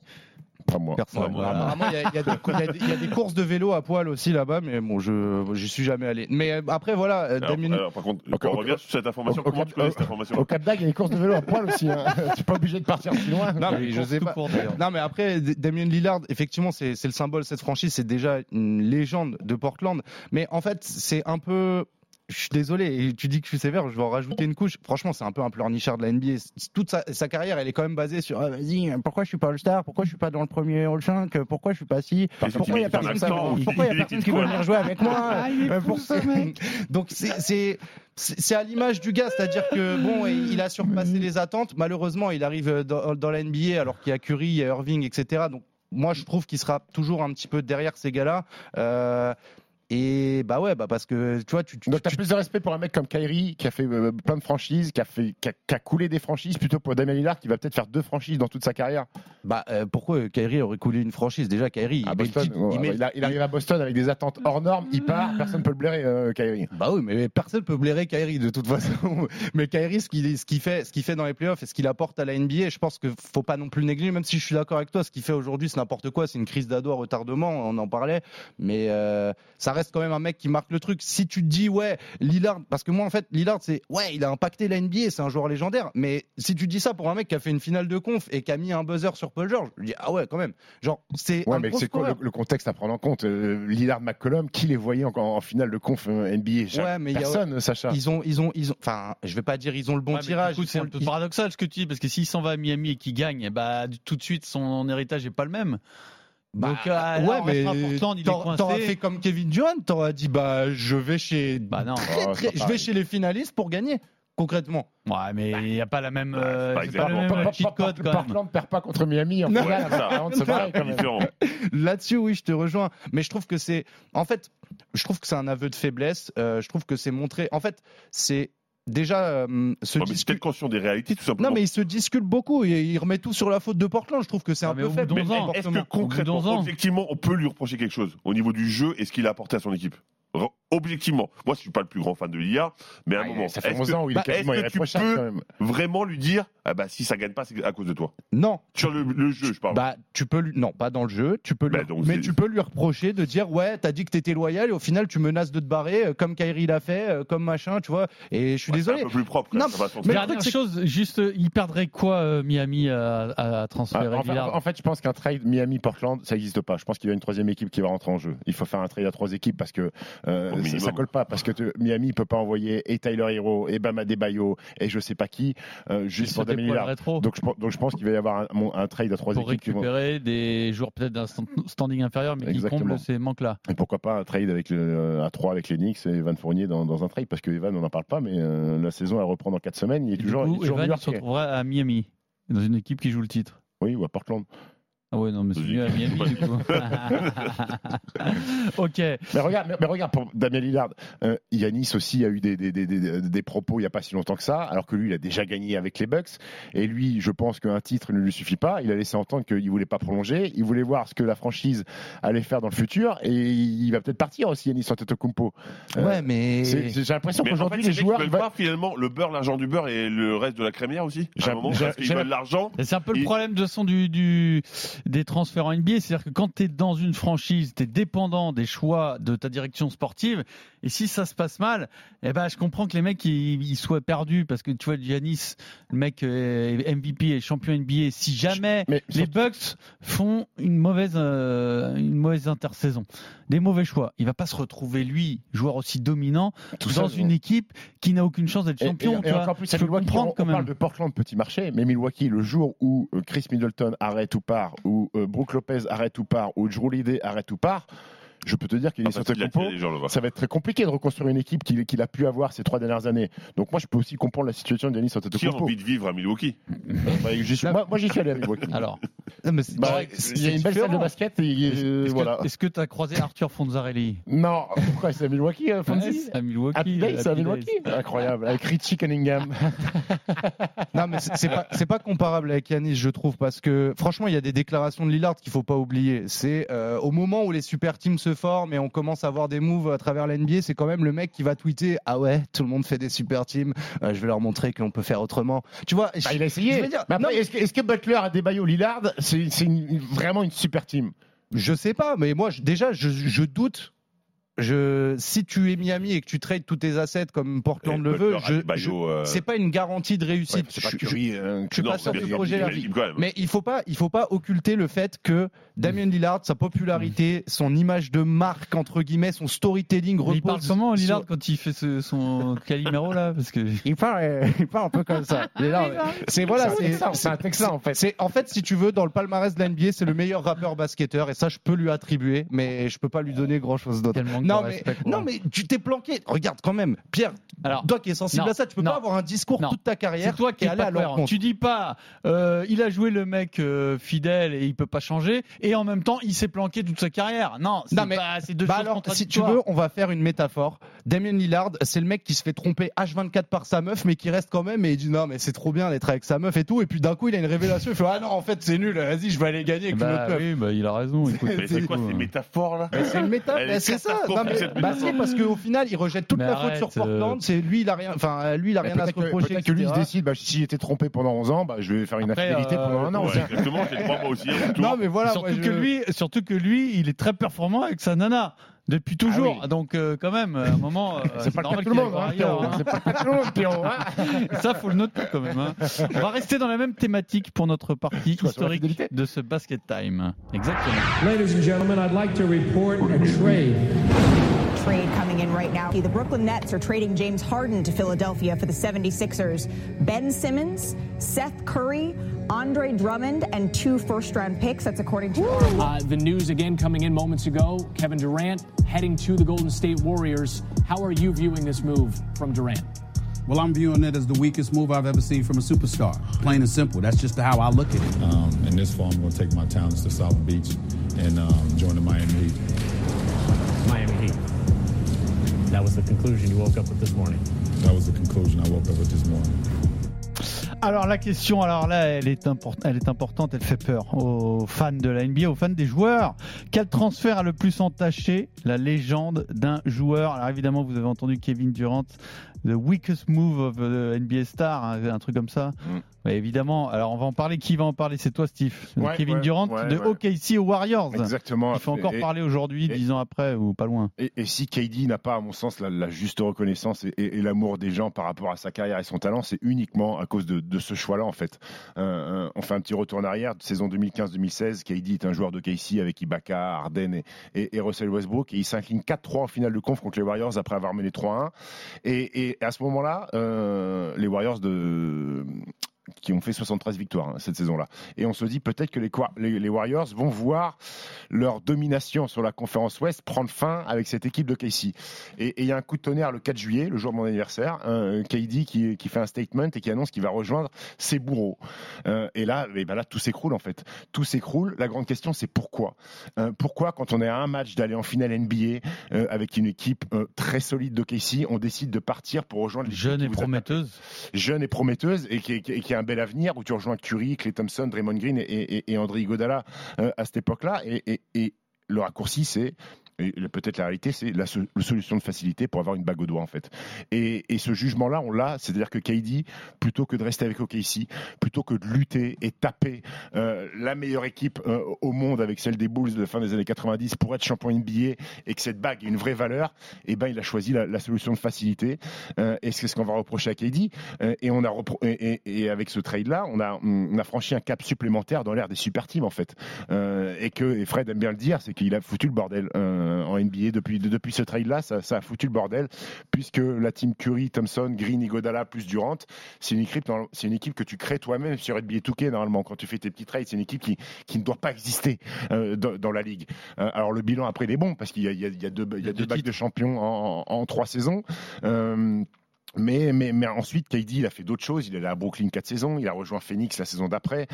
Pas moi. Personne. Ouais, moi, apparemment, il y, y des y des- y a des courses de vélo à poil aussi là-bas, mais bon, je j'y suis jamais allé. Mais euh, après, voilà, euh, Alors, Damien- alors, par contre, Au- on revient sur cette information. au- Comment tu connais cette information Au Cap d'Agde, il y a les courses de vélo à poil aussi. Hein. tu n'es pas obligé de partir si loin. Non, mais je sais pas. court. Non, mais après, Damien Lillard, effectivement, c'est c'est le symbole de cette franchise. C'est déjà une légende de Portland. Mais en fait, c'est un peu. Je suis désolé, et tu dis que je suis sévère, je vais en rajouter une couche. Franchement, c'est un peu un pleurnichard de la NBA. Toute sa, sa carrière, elle est quand même basée sur ah, vas-y, pourquoi je suis pas All-Star? Pourquoi je suis pas dans le premier All-5 Pourquoi je suis pas si? Pourquoi il y a personne, qui, pourquoi y a personne qui veut venir jouer avec moi? Ah, il est Euh, fou, pour- ce mec. Donc c'est- c'est c'est c'est à l'image du gars, c'est-à-dire que bon, il a surpassé les attentes. Malheureusement, il arrive dans, dans la NBA alors qu'il y a Curry, il y a Irving, etc. Donc moi, je trouve qu'il sera toujours un petit peu derrière ces gars-là. Euh, et bah ouais, bah parce que tu vois, tu, tu- Donc t'as tu- plus de respect pour un mec comme Kyrie qui a fait euh, plein de franchises, qui a fait, qui a, qui a coulé des franchises, plutôt pour Damien Lillard qui va peut-être faire deux franchises dans toute sa carrière. bah euh, pourquoi Kyrie aurait coulé une franchise? Déjà, Kyrie, À il Boston, ouais, il met- il, a- il arrive à Boston avec des attentes hors normes, il part, personne peut le blairer, euh, Kyrie. Bah oui, mais personne peut blairer Kyrie de toute façon. mais Kyrie, ce qu'il ce qu'il fait, ce qu'il fait dans les playoffs et ce qu'il apporte à la NBA, je pense que faut pas non plus négliger. Même si je suis d'accord avec toi, ce qu'il fait aujourd'hui, c'est n'importe quoi. C'est une crise d'ado à retardement. On en parlait, mais euh, ça reste quand même un mec qui marque le truc. Si tu te dis ouais, Lillard, parce que moi en fait, Lillard, c'est ouais, il a impacté la NBA, c'est un joueur légendaire. Mais si tu dis ça pour un mec qui a fait une finale de conf et qui a mis un buzzer sur Paul George, je dis ah ouais, quand même. Genre c'est Ouais, un mais c'est quoi le, le contexte à prendre en compte? Euh, Lillard, McCollum, qui les voyait en, en finale de conf euh, NBA Ouais, mais il y a- Personne, Sacha. Ils ont, ils ont, ils ont. Enfin, je vais pas dire ils ont le bon Ouais, tirage. c'est un peu ils- paradoxal ce que tu dis, parce que s'il s'en va à Miami et qu'il gagne, bah, tout de suite, son héritage n'est pas le même. Bah, Donc, euh, ouais, mais Portland, il t'aurais fait comme Kevin Durant, t'aurais dit bah je vais chez, Bah non. très, Oh, très- c'est pas je vais chez les finalistes pour gagner concrètement. Ouais, mais il n'y a pas la même, euh, c'est pas pas le même cheat code quand même. Portland perd pas contre Miami en. Là-dessus, oui, je te rejoins. Mais je trouve que c'est, en fait, je trouve que c'est un aveu de faiblesse. Euh, je trouve que c'est montré. En fait, c'est déjà euh, se Ouais, mais c'est discute- conscient des réalités, tout simplement. Non, mais il se discute beaucoup et il remet tout sur la faute de Portland. Je trouve que c'est Ah, un mais peu faible. est-ce que concrètement, objectivement, on peut lui reprocher quelque chose au niveau du jeu et ce qu'il a apporté à son équipe? Re- Objectivement, moi je suis pas le plus grand fan de l'IA, mais à un Ah, moment, ça fait est-ce 11 que- ans où il bah, est quasiment est-ce que tu peux quand même. vraiment lui dire ah bah si ça gagne pas c'est à cause de toi? Non, sur le, le jeu je parle Bah, tu peux lui... non, pas dans le jeu. Tu peux lui... Bah, donc, mais tu peux lui reprocher de dire ouais, t'as dit que t'étais loyal et au final tu menaces de te barrer euh, comme Kyrie l'a fait, euh, comme machin, tu vois. Et je suis Ouais, c'est désolé. un peu plus propre Non, de mais truc, Dernière chose, juste, euh, il perdrait quoi euh, Miami à, à transférer Ah, en, fait, Lillard en fait, je pense qu'un trade Miami-Portland, ça n'existe pas. Je pense qu'il y a une troisième équipe qui va rentrer en jeu. Il faut faire un trade à trois équipes parce que euh, ça, minimum. ça colle pas. Parce que tu- Miami peut pas envoyer et Tyler Hero, et Bama Debayo, et je sais pas qui, euh, juste pour Damien Lillard. Donc je, pense- donc je pense qu'il va y avoir un, trade à trois pour équipes qui vont. récupérer des joueurs peut-être d'un stand- standing inférieur, mais qui Exactement. comblent ces manques-là. Et pourquoi pas un trade avec le, euh, à 3 avec les Knicks et Evan Fournier dans, dans un trade Parce que Evan, on n'en parle pas, mais euh, la saison, elle reprend dans 4 semaines. Il est Et du toujours, il est toujours Evan se retrouvera à Miami, dans une équipe qui joue le titre. Oui, ou à Portland. Ah ouais, non, mais c'est mieux à Miami du coup. ok. Mais regarde, mais, mais regarde pour Damien Lillard, euh, Yanis aussi a eu des, des, des, des, des propos il n'y a pas si longtemps que ça, alors que lui, il a déjà gagné avec les Bucks. Et lui, je pense qu'un titre ne lui suffit pas. Il a laissé entendre qu'il voulait pas prolonger. Il voulait voir ce que la franchise allait faire dans le futur. Et il va peut-être partir aussi, Yanis Antetokounmpo. Euh, Ouais, mais J'ai l'impression Mais en qu'aujourd'hui, fait, les joueurs. ils veulent- pas finalement le beurre, l'argent du beurre et le reste de la crémière aussi. À un moment, parce qu'ils veulent l'argent. C'est un peu le problème de son du, du des transferts en NBA, c'est-à-dire que quand tu es dans une franchise, tu es dépendant des choix de ta direction sportive, et si ça se passe mal, eh ben je comprends que les mecs ils, ils soient perdus parce que tu vois Giannis, le mec euh, est MVP et champion NBA, si jamais Mais les Bucks font une mauvaise euh, une mauvaise intersaison, des mauvais choix, il va pas se retrouver lui joueur aussi dominant tout dans ça, une équipe qui n'a aucune chance d'être Et- champion. Et, et vois. encore plus à Milwaukee, on, quand on parle même. de Portland petit marché, mais Milwaukee, le jour où euh, Chris Middleton arrête ou part, ou Brook Lopez arrête ou part, ou Drew Holiday arrête ou part, je peux te dire qu'il Ah, est sur gens. Ça va être très compliqué de reconstruire une équipe qu'il a pu avoir ces trois dernières années. Donc moi, je peux aussi comprendre la situation de Giannis Qui a Antetokounmpo. envie de vivre à Milwaukee Bah, suis- moi, moi, j'y suis allé à Milwaukee. Alors, Non, Bah, il y a une belle salle de basket et euh, est-ce voilà. que que tu as croisé Arthur Fonzarelli? Non, pourquoi? C'est à Milwaukee, euh, Fonzie? Ouais, c'est à Milwaukee. Le c'est à Milwaukee. Incroyable, avec Richie Cunningham. Non, mais c'est pas, pas comparable avec Yanis, je trouve, parce que franchement, il y a des déclarations de Lillard qu'il faut pas oublier. C'est euh, au moment où les super teams se et on commence à voir des moves à travers l'NBA, c'est quand même le mec qui va tweeter Ah ouais, tout le monde fait des super teams, euh, je vais leur montrer que l'on peut faire autrement. Tu vois, Bah, il a essayé. Je veux dire, Mais après, non, est-ce que, Butler a débaillé au Lillard? C'est vraiment une super team. Je sais pas, mais moi, je- déjà, je, je doute. Je, si tu es Miami et que tu trades tous tes assets comme Portland le veut, je, euh, c'est pas une garantie de Ouais, réussite. pas Je- euh, je suis non, pas sûr projet il là. a l'équipe quand même. Mais il faut pas, il faut pas occulter le fait que Damien Lillard, sa popularité, son image de marque entre guillemets, son storytelling Mais il parle repose comment Lillard sur- quand il fait ce- son Calimero là Parce que Il parle, euh, il parle un peu comme ça. C'est voilà, C'est un c'est Texan, c'est un Texan, en fait. C'est en fait, si tu veux, dans le palmarès de l'NBA, c'est le meilleur rappeur basketteur et ça, je peux lui attribuer, mais je peux pas lui donner grand chose d'autre. Non mais, non mais tu t'es planqué. Regarde quand même, Pierre. Alors, toi qui es sensible non, à ça, tu peux non, pas avoir un discours non. toute ta carrière c'est toi qui et es aller pas à l'encontre. Tu dis pas, euh, il a joué le mec euh, fidèle et il peut pas changer, et en même temps, il s'est planqué toute sa carrière. Non, c'est pas, c'est deux Bah choses alors, si tu veux, on va faire une métaphore. Damien Lillard, c'est le mec qui se fait tromper H24 par sa meuf, mais qui reste quand même et il dit non, mais c'est trop bien d'être avec sa meuf et tout. Et puis d'un coup, il a une révélation. Il fait ah non, en fait, c'est nul. Vas-y, je vais aller gagner avec une Bah autre meuf. oui, bah, il a raison. c'est quoi ces métaphores là c'est une métaphore, est c'est ça. Non, mais- bah, si, parce qu'au final, il rejette toute Mais la faute sur Portland. euh, C'est lui, il a rien, enfin, lui, il a rien à se reprocher. peut-être que lui il se décide, bah, si j'étais trompé pendant 11 ans, bah, je vais faire une Après, infidélité euh, pendant un an. Ouais, exactement, j'ai trois mois aussi. tout. Non, mais voilà. surtout moi, que lui, surtout que lui, il est très performant avec sa nana depuis toujours. oui. Donc euh, quand même, à un moment, euh, C'est pas le cas normal de tout le monde, hein, hein. C'est pas le cas de tout le monde, Pierrot, hein. Ça, faut le noter quand même. hein. On va rester dans la même thématique pour notre partie historique de ce basket time. Exactement. Ladies and gentlemen, I'd like to report a trade. Trade coming in right now. The Brooklyn Nets are trading James Harden to Philadelphia for the 76ers. Ben Simmons, Seth Curry, Andre Drummond, and two first round picks. That's according to. Uh, the news again coming in moments ago Kevin Durant heading to the Golden State Warriors. How are you viewing this move from Durant? Well, I'm viewing it as the weakest move I've ever seen from a superstar. Plain and simple. That's just how I look at it. Um, in this fall, I'm going to take my talents to South Beach and um, join the Miami Heat. Miami Heat. That was the conclusion you woke up with this morning. That was the conclusion I woke up with this morning. Alors la question, alors là, elle est, elle est importante, elle fait peur aux fans de la NBA, aux fans des joueurs. Quel transfert a le plus entaché la légende d'un joueur? Alors évidemment, vous avez entendu Kevin Durant, the weakest move of the NBA star, hein, un truc comme ça. Mm. Évidemment. Alors on va en parler. Qui va en parler? C'est toi, Steve. Ouais, Kevin ouais, Durant ouais, de. OKC aux Warriors. Exactement. Il faut encore Et- parler aujourd'hui, dix ans après ou pas loin. Et, et si KD n'a pas, à mon sens, la, la juste reconnaissance et, l'amour des gens par rapport à sa carrière et son talent, c'est uniquement à cause de, de ce choix-là, en fait. Euh, euh, on fait un petit retour en arrière. Saison 2015-2016, KD est un joueur de KC avec Ibaka, et- et Russell Westbrook. Et il s'incline 4-3 en finale de conf contre les Warriors après avoir mené 3-1. Et, et à ce moment-là, euh, les Warriors de qui ont fait 73 victoires hein, cette saison-là. Et on se dit peut-être que les, les- les Warriors vont voir leur domination sur la conférence Ouest prendre fin avec cette équipe de KC. Et il y a un coup de tonnerre le 4 juillet, le jour de mon anniversaire, un KD qui, qui fait un statement et qui annonce qu'il va rejoindre ses bourreaux. Euh, et là, et ben là, tout s'écroule en fait. Tout s'écroule. La grande question, c'est pourquoi? Euh, Pourquoi, quand on est à un match d'aller en finale NBA euh, avec une équipe euh, très solide de KC, on décide de partir pour rejoindre l'équipe Jeune et prometteuse. jeune et prometteuse et qui, qui- qui a un bel avenir où tu rejoins Curry, Clay Thompson, Draymond Green et, André Iguodala euh, à cette époque-là. Et, le raccourci, c'est peut-être la réalité, c'est la, so- la solution de facilité pour avoir une bague au doigt en fait. Et, et ce jugement-là, on l'a, c'est-à-dire que KD, plutôt que de rester avec OKC, plutôt que de lutter et taper euh, la meilleure équipe euh, au monde avec celle des Bulls de fin des années 90 pour être champion NBA et que cette bague ait une vraie valeur, et ben il a choisi la, solution de facilité. Euh, et c'est ce qu'on va reprocher à KD. Euh, et et, et- et avec ce trade-là, on a franchi un cap supplémentaire dans l'ère des super teams en fait. Et et Fred aime bien le dire, c'est qu'il a foutu le bordel. En NBA depuis, depuis ce trade-là. Ça, a foutu le bordel, puisque la team Curry, Thompson, Green, Igodala plus Durant, c'est une équipe, c'est une équipe que tu crées toi-même sur NBA 2K normalement quand tu fais tes petits trades. C'est une équipe qui, qui ne doit pas exister euh, dans, la ligue. Euh, alors le bilan après il est bon parce qu'il y a, deux, il y a deux de champion en, trois saisons. Euh, mais, mais, mais ensuite, KD, il a fait d'autres choses. Il est allé à Brooklyn quatre saisons. Il a rejoint Phoenix la saison d'après.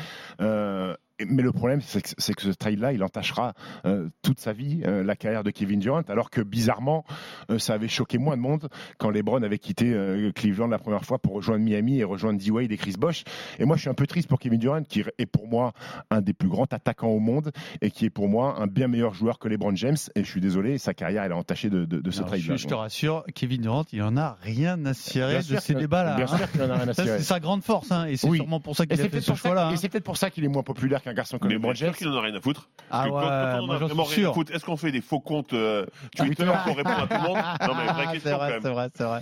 Mais le problème, c'est que, ce trade-là, il entachera euh, toute sa vie euh, la carrière de Kevin Durant. Alors que bizarrement, euh, ça avait choqué moins de monde quand LeBron avait quitté euh, Cleveland la première fois pour rejoindre Miami et rejoindre D-Wade et Chris Bosh. Et moi, je suis un peu triste pour Kevin Durant, qui est pour moi un des plus grands attaquants au monde et qui est pour moi un bien meilleur joueur que LeBron James. Et je suis désolé, sa carrière, elle est entachée de, de, de ce trade-là. je, je te rassure, Kevin Durant, il en a rien à cirer Bien de ces débats-là. bien hein. sûr qu'il en a rien à Ça, cirer. C'est sa grande force, hein, et c'est Oui. sûrement pour ça qu'il a fait ce choix-là. et hein. c'est peut-être pour ça qu'il est moins populaire qu'un garçon comme Mais LeBron James. qu'il en a rien à foutre. Ah que quand- ouais, quand on moi, a j'en vraiment suis rien à sûr. foutre, est-ce qu'on fait des faux comptes euh, Twitter pour répondre à tout le monde? Non, mais vraie Ah, question c'est vrai, c'est vrai, c'est vrai.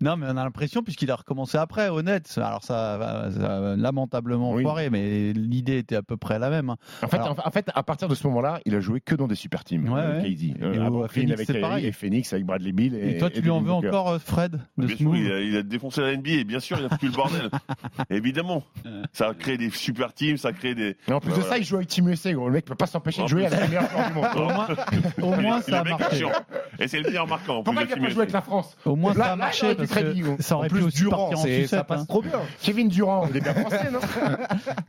Non, mais on a l'impression, puisqu'il a recommencé après, honnête. Alors, ça, va- ça a lamentablement Oui. foiré, mais l'idée était à peu près la même. hein. En fait, Alors- en, fait, à partir de ce moment-là, il a joué que dans des super teams. Ouais, euh, ouais. KD. Et Euh, à au- Brooklyn Phoenix, avec Kyrie pareil. et Phoenix avec Bradley Bill. Et, Et toi, tu lui en veux encore, euh, Fred, de Bien sûr, il a, il a défoncé la NBA et bien sûr, il a foutu le bordel. Évidemment. Ça a créé des super teams, ça a créé des. Et en plus Bah, de ça, il joue avec Team USA. gros. Le mec peut pas s'empêcher de jouer à la meilleure joueur du monde. Au moins, au moins, Le ça a marché. Et c'est le meilleur marquant. Pourquoi il a pas joué avec la France Au moins, Là- ça a marché parce très que ça aurait plus, aussi Durant, partir en c'est- sucette. ça passe hein. trop bien. Kevin Durant, il est bien français, non?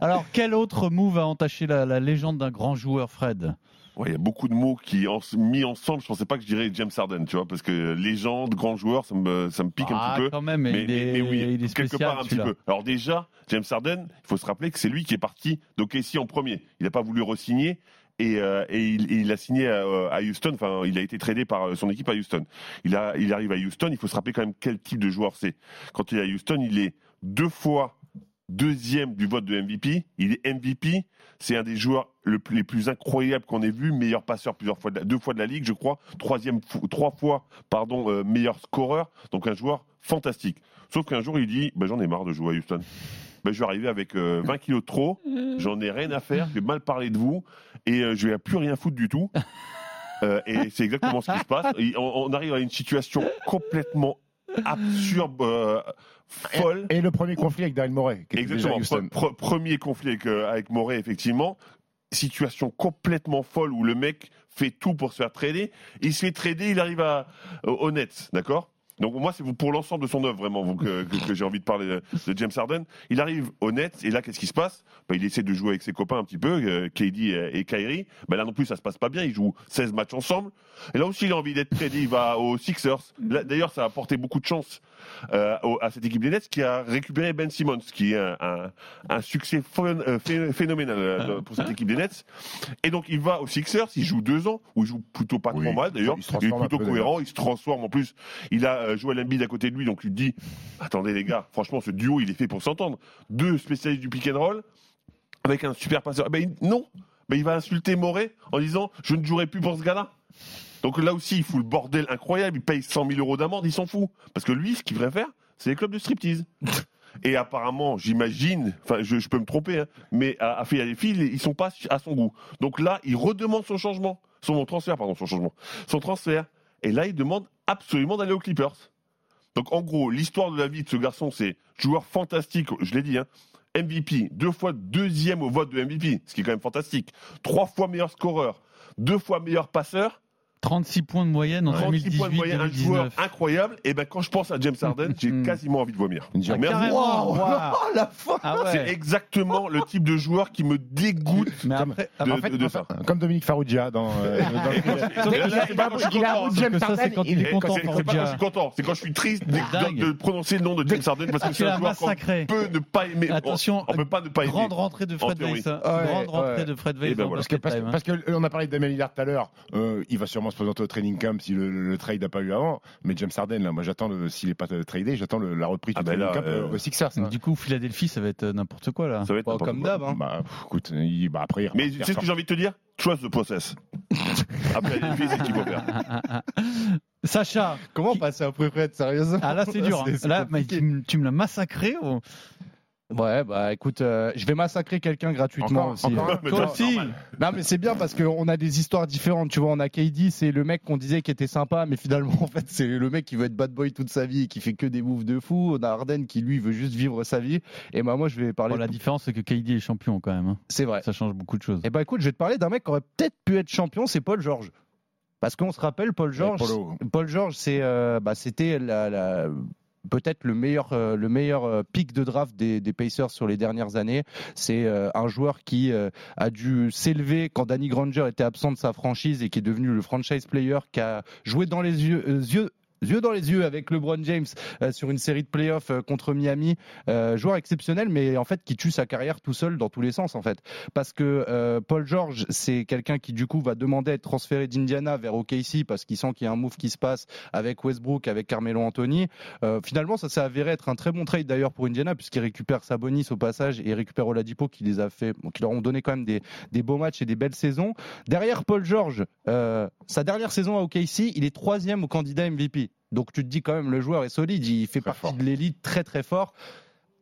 Alors, quel autre move a entaché la, la légende d'un grand joueur, Fred? Ouais, il y a beaucoup de mots qui, en- mis ensemble, je pensais pas que je dirais James Harden, tu vois, parce que légende, grand joueur, ça me, ça me pique Ah, un petit peu. quand même, mais, il est- mais oui, il est quelque spécial, part un petit peu. Alors déjà, James Harden, il faut se rappeler que c'est lui qui est parti d'OKC en premier. Il n'a pas voulu re-signer. Et, euh, et il, et il a signé à, à Houston, enfin il a été tradé par euh, son équipe à Houston. Il, a, il arrive à Houston, il faut se rappeler quand même quel type de joueur c'est. Quand il est à Houston, il est deux fois deuxième du vote de MVP. Il est MVP. C'est un des joueurs le plus- les plus incroyables qu'on ait vu. Meilleur passeur plusieurs fois, de la- deux fois de la ligue, je crois. Troisième, trois fois, pardon, euh, meilleur scoreur. Donc un joueur fantastique. Sauf qu'un jour, il dit, bah, j'en ai marre de jouer à Houston. Bah, je vais arriver avec euh, 20 kilos de trop. J'en ai rien à faire. Je vais mal parler de vous et euh, je vais plus rien foutre du tout. Euh, et c'est exactement ce qui se passe. Et on, on arrive à une situation complètement absurde, euh, folle. Et le premier conflit avec Daryl Morey. qui déjà Exactement. Pre- premier conflit avec, euh, avec Morey, effectivement. Situation complètement folle où le mec fait tout pour se faire trader. Il se fait trader, il arrive à, au au Nets, d'accord? Donc moi, c'est pour l'ensemble de son œuvre vraiment que, que- que j'ai envie de parler de, James Harden. Il arrive au Nets et là, qu'est-ce qui se passe? Bah, Il essaie de jouer avec ses copains un petit peu, euh, KD et, Kyrie. Bah, là non plus, ça se passe pas bien. Ils jouent 16 matchs ensemble. Et là aussi, il a envie d'être tradé. Il va aux Sixers. D'ailleurs, ça a apporté beaucoup de chance euh, à cette équipe des Nets qui a récupéré Ben Simmons, qui est un, un- un succès euh, phé- phénoménal euh, pour cette équipe des Nets. Et donc, il va aux Sixers. Il joue deux ans, où il joue plutôt pas Oui, trop mal d'ailleurs. il Il est plutôt cohérent. Il se transforme en plus. Il a Joel Embiid à côté de lui, donc tu te dis, attendez les gars, franchement, ce duo, il est fait pour s'entendre. Deux spécialistes du pick and roll avec un super passeur. Eh ben, il- non, ben, il va insulter Moret en disant, je ne jouerai plus pour ce gars-là. Donc là aussi, il fout le bordel incroyable. Il paye 100 000 euros d'amende, il s'en fout. Parce que lui, ce qu'il devrait faire, c'est les clubs de striptease. Et apparemment, j'imagine, enfin, je, je peux me tromper, hein, mais à, à Philadelphie, ils, ils sont pas à son goût. Donc là, il redemande son changement, son transfert, pardon, son changement, son transfert. Et là, il demande absolument d'aller aux Clippers. Donc en gros, l'histoire de la vie de ce garçon, c'est joueur fantastique, je l'ai dit, hein, MVP, deux fois deuxième au vote de MVP, ce qui est quand même fantastique. Trois fois meilleur scoreur, deux fois meilleur passeur. 36 points de moyenne en 36 points de moyenne, un joueur 2018-2019. incroyable. Et ben quand je pense à James Harden, j'ai quasiment envie de vomir. Une Merci. Carrément, waouh. la fin Ah ouais. C'est exactement le type de joueur qui me dégoûte Mais après, de, en fait, de- de ça. Comme Dominique Farrugia dans. euh, dans. Et là, c'est pas quand je suis content. James que ça, c'est Harden, quand il est content, c'est- pas quand je suis content, c'est quand je suis triste de, Dingue. de- de prononcer le nom de James Harden parce que c'est un joueur qu'on peut ne pas aimer. Attention, on, on peut pas ne pas aimer. Grande rentrée de Fred. Weiss. hein. Grande rentrée de Fred Weiss. Parce que, hein. on a parlé de Damien Lillard tout à l'heure. Euh, il va sûrement se présenter au training camp si le, le trade n'a pas eu avant. Mais James Harden, là, moi j'attends s'il n'est pas tradé, j'attends la reprise Ah du ben training là, camp euh, Sixers. hein. Du coup, Philadelphie, ça va être euh, n'importe quoi là. Ça va être Pas n'importe comme d'hab. Hein. Bah, écoute, il- bah, après, il Mais tu sais ce que j'ai envie de te dire Trust the process. Après, filles, c'est ce qu'il faut faire. Sacha, Comment passer après Fred, sérieusement ah là c'est dur. hein. Là, mais tu me l'as massacré. oh. Ouais, bah écoute, euh, je vais massacrer quelqu'un gratuitement Encore- aussi. encore Mais Toi non, aussi. normal. Non, mais c'est bien parce qu'on a des histoires différentes. Tu vois, on a KD, c'est le mec qu'on disait qui était sympa, mais finalement, en fait, c'est le mec qui veut être bad boy toute sa vie et qui fait que des moves de fou. On a Harden qui, lui, veut juste vivre sa vie. Et bah, moi, je vais parler. Bon, la différence, c'est que KD est champion quand même. hein. C'est vrai. Ça change beaucoup de choses. Et bah, écoute, je vais te parler d'un mec qui aurait peut-être pu être champion, c'est Paul George. Parce qu'on se rappelle, Paul George. Paul George, c'est, euh, bah, c'était la, la- peut-être le meilleur, euh, le meilleur euh, pic de draft des, Pacers sur les dernières années. C'est euh, un joueur qui a dû s'élever quand Danny Granger était absent de sa franchise et qui est devenu le franchise player, qui a joué dans les yeux yeux dans les yeux avec LeBron James euh, sur une série de playoffs euh, contre Miami. Euh, joueur exceptionnel, mais en fait qui tue sa carrière tout seul dans tous les sens en fait. Parce que Paul George, c'est quelqu'un qui du coup va demander à être transféré d'Indiana vers OKC parce qu'il sent qu'il y a un move qui se passe avec Westbrook, avec Carmelo Anthony. Finalement, ça s'est avéré être un très bon trade d'ailleurs pour Indiana puisqu'il récupère Sabonis au passage et récupère Oladipo qui les a fait, qui leur ont donné quand même des, des beaux matchs et des belles saisons. Derrière Paul George, euh, sa dernière saison à OKC, il est troisième au candidat MVP. Donc tu te dis quand même le joueur est solide, il fait partie de l'élite très très fort.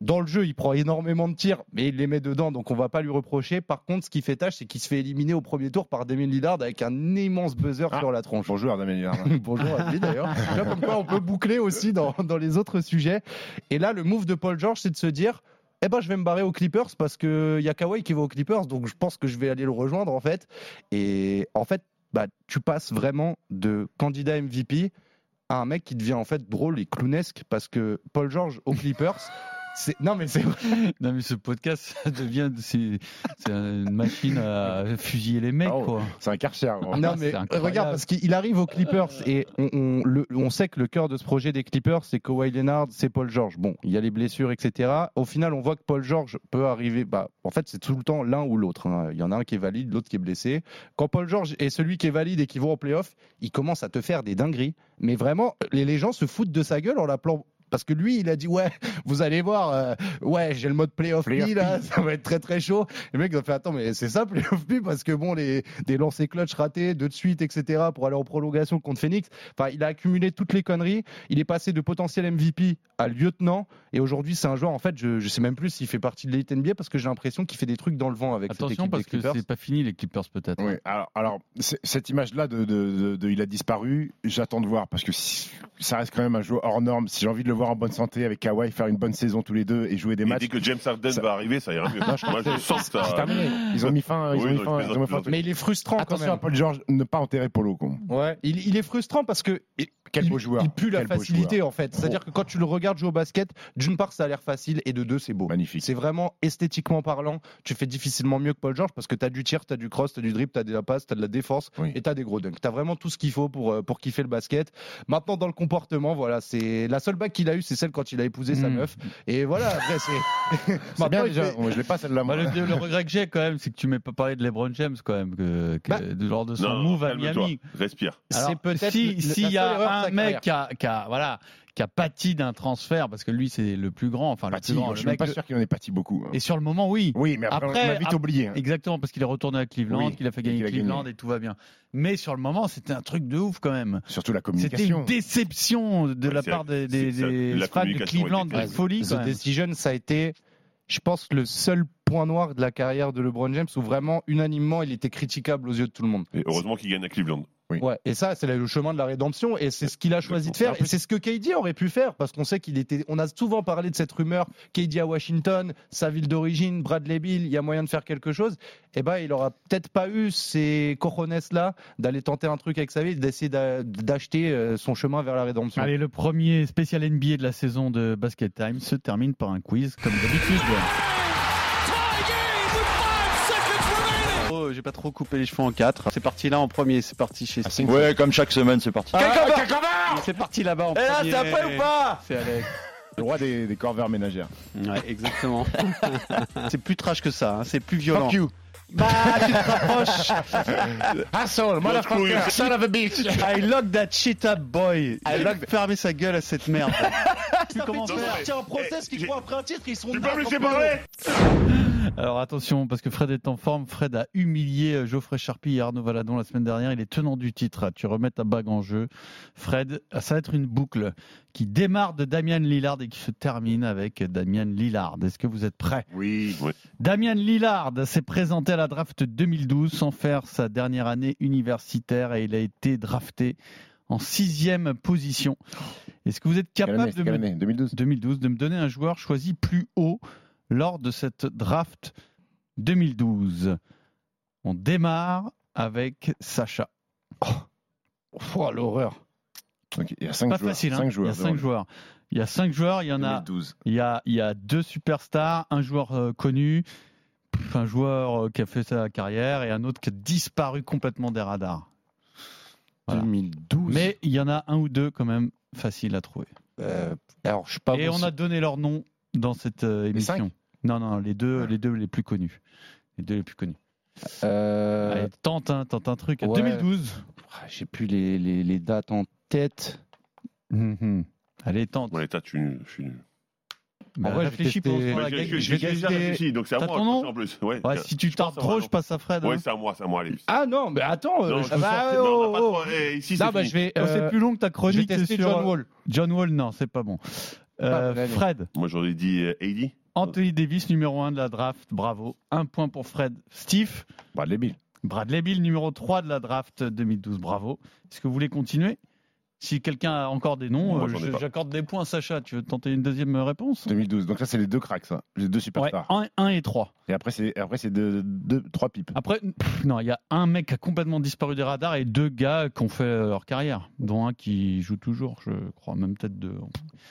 Dans le jeu, il prend énormément de tirs, mais il les met dedans, donc on va pas lui reprocher. Par contre, ce qui fait tâche, c'est qu'il se fait éliminer au premier tour par Damien Lillard avec un immense buzzer sur la tronche. Bonjour Damien Lillard. Bonjour à lui d'ailleurs. Comme quoi, on peut boucler aussi dans, dans les autres sujets. Et là, le move de Paul George, c'est de se dire. Eh ben, je vais me barrer aux Clippers parce que y a Kawhi qui va aux Clippers, donc je pense que je vais aller le rejoindre en fait. Et en fait, bah, tu passes vraiment de candidat MVP à un mec qui devient en fait drôle et clownesque parce que Paul George aux Clippers, non mais c'est vrai. Non, mais ce podcast, ça devient. C'est c'est une machine à fusiller les mecs, quoi. C'est un karcher. Non mais regarde parce qu'il arrive aux Clippers et on, on, le- on sait que le cœur de ce projet des Clippers c'est Kawhi Leonard, c'est Paul George. Bon, il y a les blessures etc. Au final on voit que Paul George peut arriver. Bah en fait c'est tout le temps l'un ou l'autre. hein. Il y en a un qui est valide, l'autre qui est blessé. Quand Paul George est celui qui est valide et qui va en playoff, il commence à te faire des dingueries. Mais vraiment les, les gens se foutent de sa gueule en l'appelant. Parce que lui, il a dit ouais, vous allez voir, euh, ouais, j'ai le mode playoff Playoff P là, ça va être très très chaud. Et le mec il a fait attends mais c'est ça playoff P parce que bon les des lancers clutch ratés deux de suite etc pour aller en prolongation contre Phoenix. Enfin il a accumulé toutes les conneries. Il est passé de potentiel MVP à lieutenant et aujourd'hui c'est un joueur en fait je je sais même plus s'il fait partie de l'élite NBA parce que j'ai l'impression qu'il fait des trucs dans le vent avec cette Attention, équipe parce des que c'est pas fini, les Clippers, peut-être. Oui, alors, alors cette image-là de, de- de- de il a disparu, j'attends de voir parce que si- ça reste quand même un joueur hors norme. Si j'ai envie de le voir en bonne santé avec Kawhi, faire une bonne saison tous les deux et jouer des Et matchs. dès que James Harden Ça- va arriver, ça ira mieux. Non, je crois Moi, je sens que c'est ça. terminé. Ils ont mis fin. Ils Oui, ont mis non, fin. je ils ont mis fin au truc. Mais il est frustrant quand Attention même. à Paul George, ne pas enterrer Polo. Quoi. Ouais, il, il est frustrant parce que il- Quel il, beau joueur. il pue la Quel facilité en fait. C'est-à-dire que quand tu le regardes jouer au basket, d'une part ça a l'air facile et de deux c'est beau. Magnifique. C'est vraiment esthétiquement parlant, tu fais difficilement mieux que Paul George parce que tu as du tir, tu as du cross, tu as du dribble, tu as de la passe, tu as de la défense Oui. et tu as des gros dunks. Tu as vraiment tout ce qu'il faut pour, euh, pour kiffer le basket. Maintenant dans le comportement, voilà, c'est la seule bague qu'il a eue, c'est celle quand il a épousé sa Mm. meuf. Et voilà, après c'est C'est bien déjà. fait- je l'ai pas celle-là. Bah, le, le regret que j'ai quand même, c'est que tu m'aies pas parlé de LeBron James quand même, que, que- Bah, de genre de son Non, move à. Miami. Respire. Alors, c'est peut-être si la y a un mec qui a, qui a- voilà qui a pâti d'un transfert parce que lui c'est le plus grand, enfin Pâti, le plus grand, je suis pas sûr qu'il en ait pâti beaucoup. hein. Et sur le moment, oui. Oui, mais après, Après, on a vite oublié. hein. Exactement, parce qu'il est retourné à Cleveland, Oui, qu'il a fait gagner a Cleveland gagné. et tout va bien. Mais sur le moment, c'était un truc de ouf quand même. Surtout la C'était communication. une déception de Ouais, la part des, des, la fans de Cleveland, de folie The. Decision, ça a été, je pense, le seul point noir de la carrière de LeBron James où vraiment, unanimement, il était critiquable aux yeux de tout le monde. Et heureusement qu'il gagne à Cleveland. Oui. Ouais, et ça, c'est le chemin de la rédemption, et c'est ce qu'il a choisi de faire, et c'est ce que KD aurait pu faire, parce qu'on sait qu'il était, on a souvent parlé de cette rumeur, KD à Washington, sa ville d'origine, Bradley Bill, il y a moyen de faire quelque chose, et ben, il aura peut-être pas eu ces cojones là d'aller tenter un truc avec sa vie, d'essayer d'a- d'acheter euh, son chemin vers la rédemption. Allez, le premier spécial NBA de la saison de Basket Time se termine par un quiz comme d'habitude. Oh, j'ai pas trop coupé les cheveux en quatre. C'est parti là en premier, c'est parti chez Ah, c'est Ouais, comme chaque semaine, c'est parti. Ah, C'est parti là-bas en Eh premier. là, c'est après ou pas C'est Alex. Le roi des, des corvères ménagères. Ouais, exactement. c'est plus trash que ça, hein, c'est plus violent. Fuck you. Bah, tu te rapproches. Asshole, motherfucker, son of a bitch. I lock that shit up, boy. I lock fermer sa gueule à cette merde. Tu commences à faire. Tiens, un process qui croit après un titre, ils sont Tu peux me laisser parler Alors attention, parce que Fred est en forme. Fred a humilié euh, Geoffrey Charpie et Arnaud Valadon la semaine dernière. Il est tenant du titre. Tu remets ta bague en jeu. Fred, ça va être une boucle qui démarre de Damian Lillard et qui se termine avec Damian Lillard. Est-ce que vous êtes prêts? Oui. Damien Lillard s'est présenté à la draft 2012 sans faire sa dernière année universitaire et il a été drafté en sixième position. Est-ce que vous êtes capable de me, année? 2012 2012 de me donner un joueur choisi plus haut lors de cette draft 2012 On démarre avec Sacha. Oh, l'horreur. Donc, il y a cinq Pas joueurs. facile, hein. cinq il y joueurs a cinq devant joueurs. Il y a cinq joueurs, il y en a 2012. Il y a, il y a deux superstars, un joueur euh, connu, un joueur euh, qui a fait sa carrière et un autre qui a disparu complètement des radars. Voilà. 2012. Mais il y en a un ou deux quand même faciles à trouver. Euh, alors, je suis pas et bon on a donné leur nom dans cette euh, émission. cinq? Non, non, les deux, les deux les plus connus. Les deux les plus connus. Euh, Allez, tente, un, tente un truc. ouais. 2012. ah, J'ai plus les, les, les dates en tête. Mhm. Allez, tente. Bon, l'état, je suis nul. je suis nul. Bah, En vrai, réfléchis pour Ouais, la j'ai- gagne. j'ai- Je vais j'ai déjà réfléchi, donc c'est à T'as moi en plus. Ouais, Ouais, si tu tardes trop, je passe à Fred. Ouais, hein. c'est à moi, c'est à moi, allez. Ah non, mais attends. euh, Non, je peux bah, sortir- non, oh, n'a pas oh. trop- eh, Ici, Non, c'est bah, fini. je vais. Oh, c'est euh, plus long que ta chronique. sur- John Wall. John Wall, non, c'est pas bon. Euh, année. Fred, Moi, j'aurais dit euh, AD. Anthony Davis, numéro 1 de la draft, bravo. Un point pour Fred. Steve, Bradley Bill. Bradley Bill, numéro 3 de la draft 2012, bravo. Est-ce que vous voulez continuer? Si quelqu'un a encore des noms, euh, j'accorde des points à Sacha. Tu veux tenter une deuxième réponse? 2012. Donc ça, c'est les deux cracks, ça. Les deux Ouais, superstars. 1 et 3. Et après, c'est après c'est deux, deux, trois pipes. Après, pff, non, il y a un mec qui a complètement disparu des radars et deux gars qui ont fait euh, leur carrière, dont un qui joue toujours, je crois, même peut-être deux.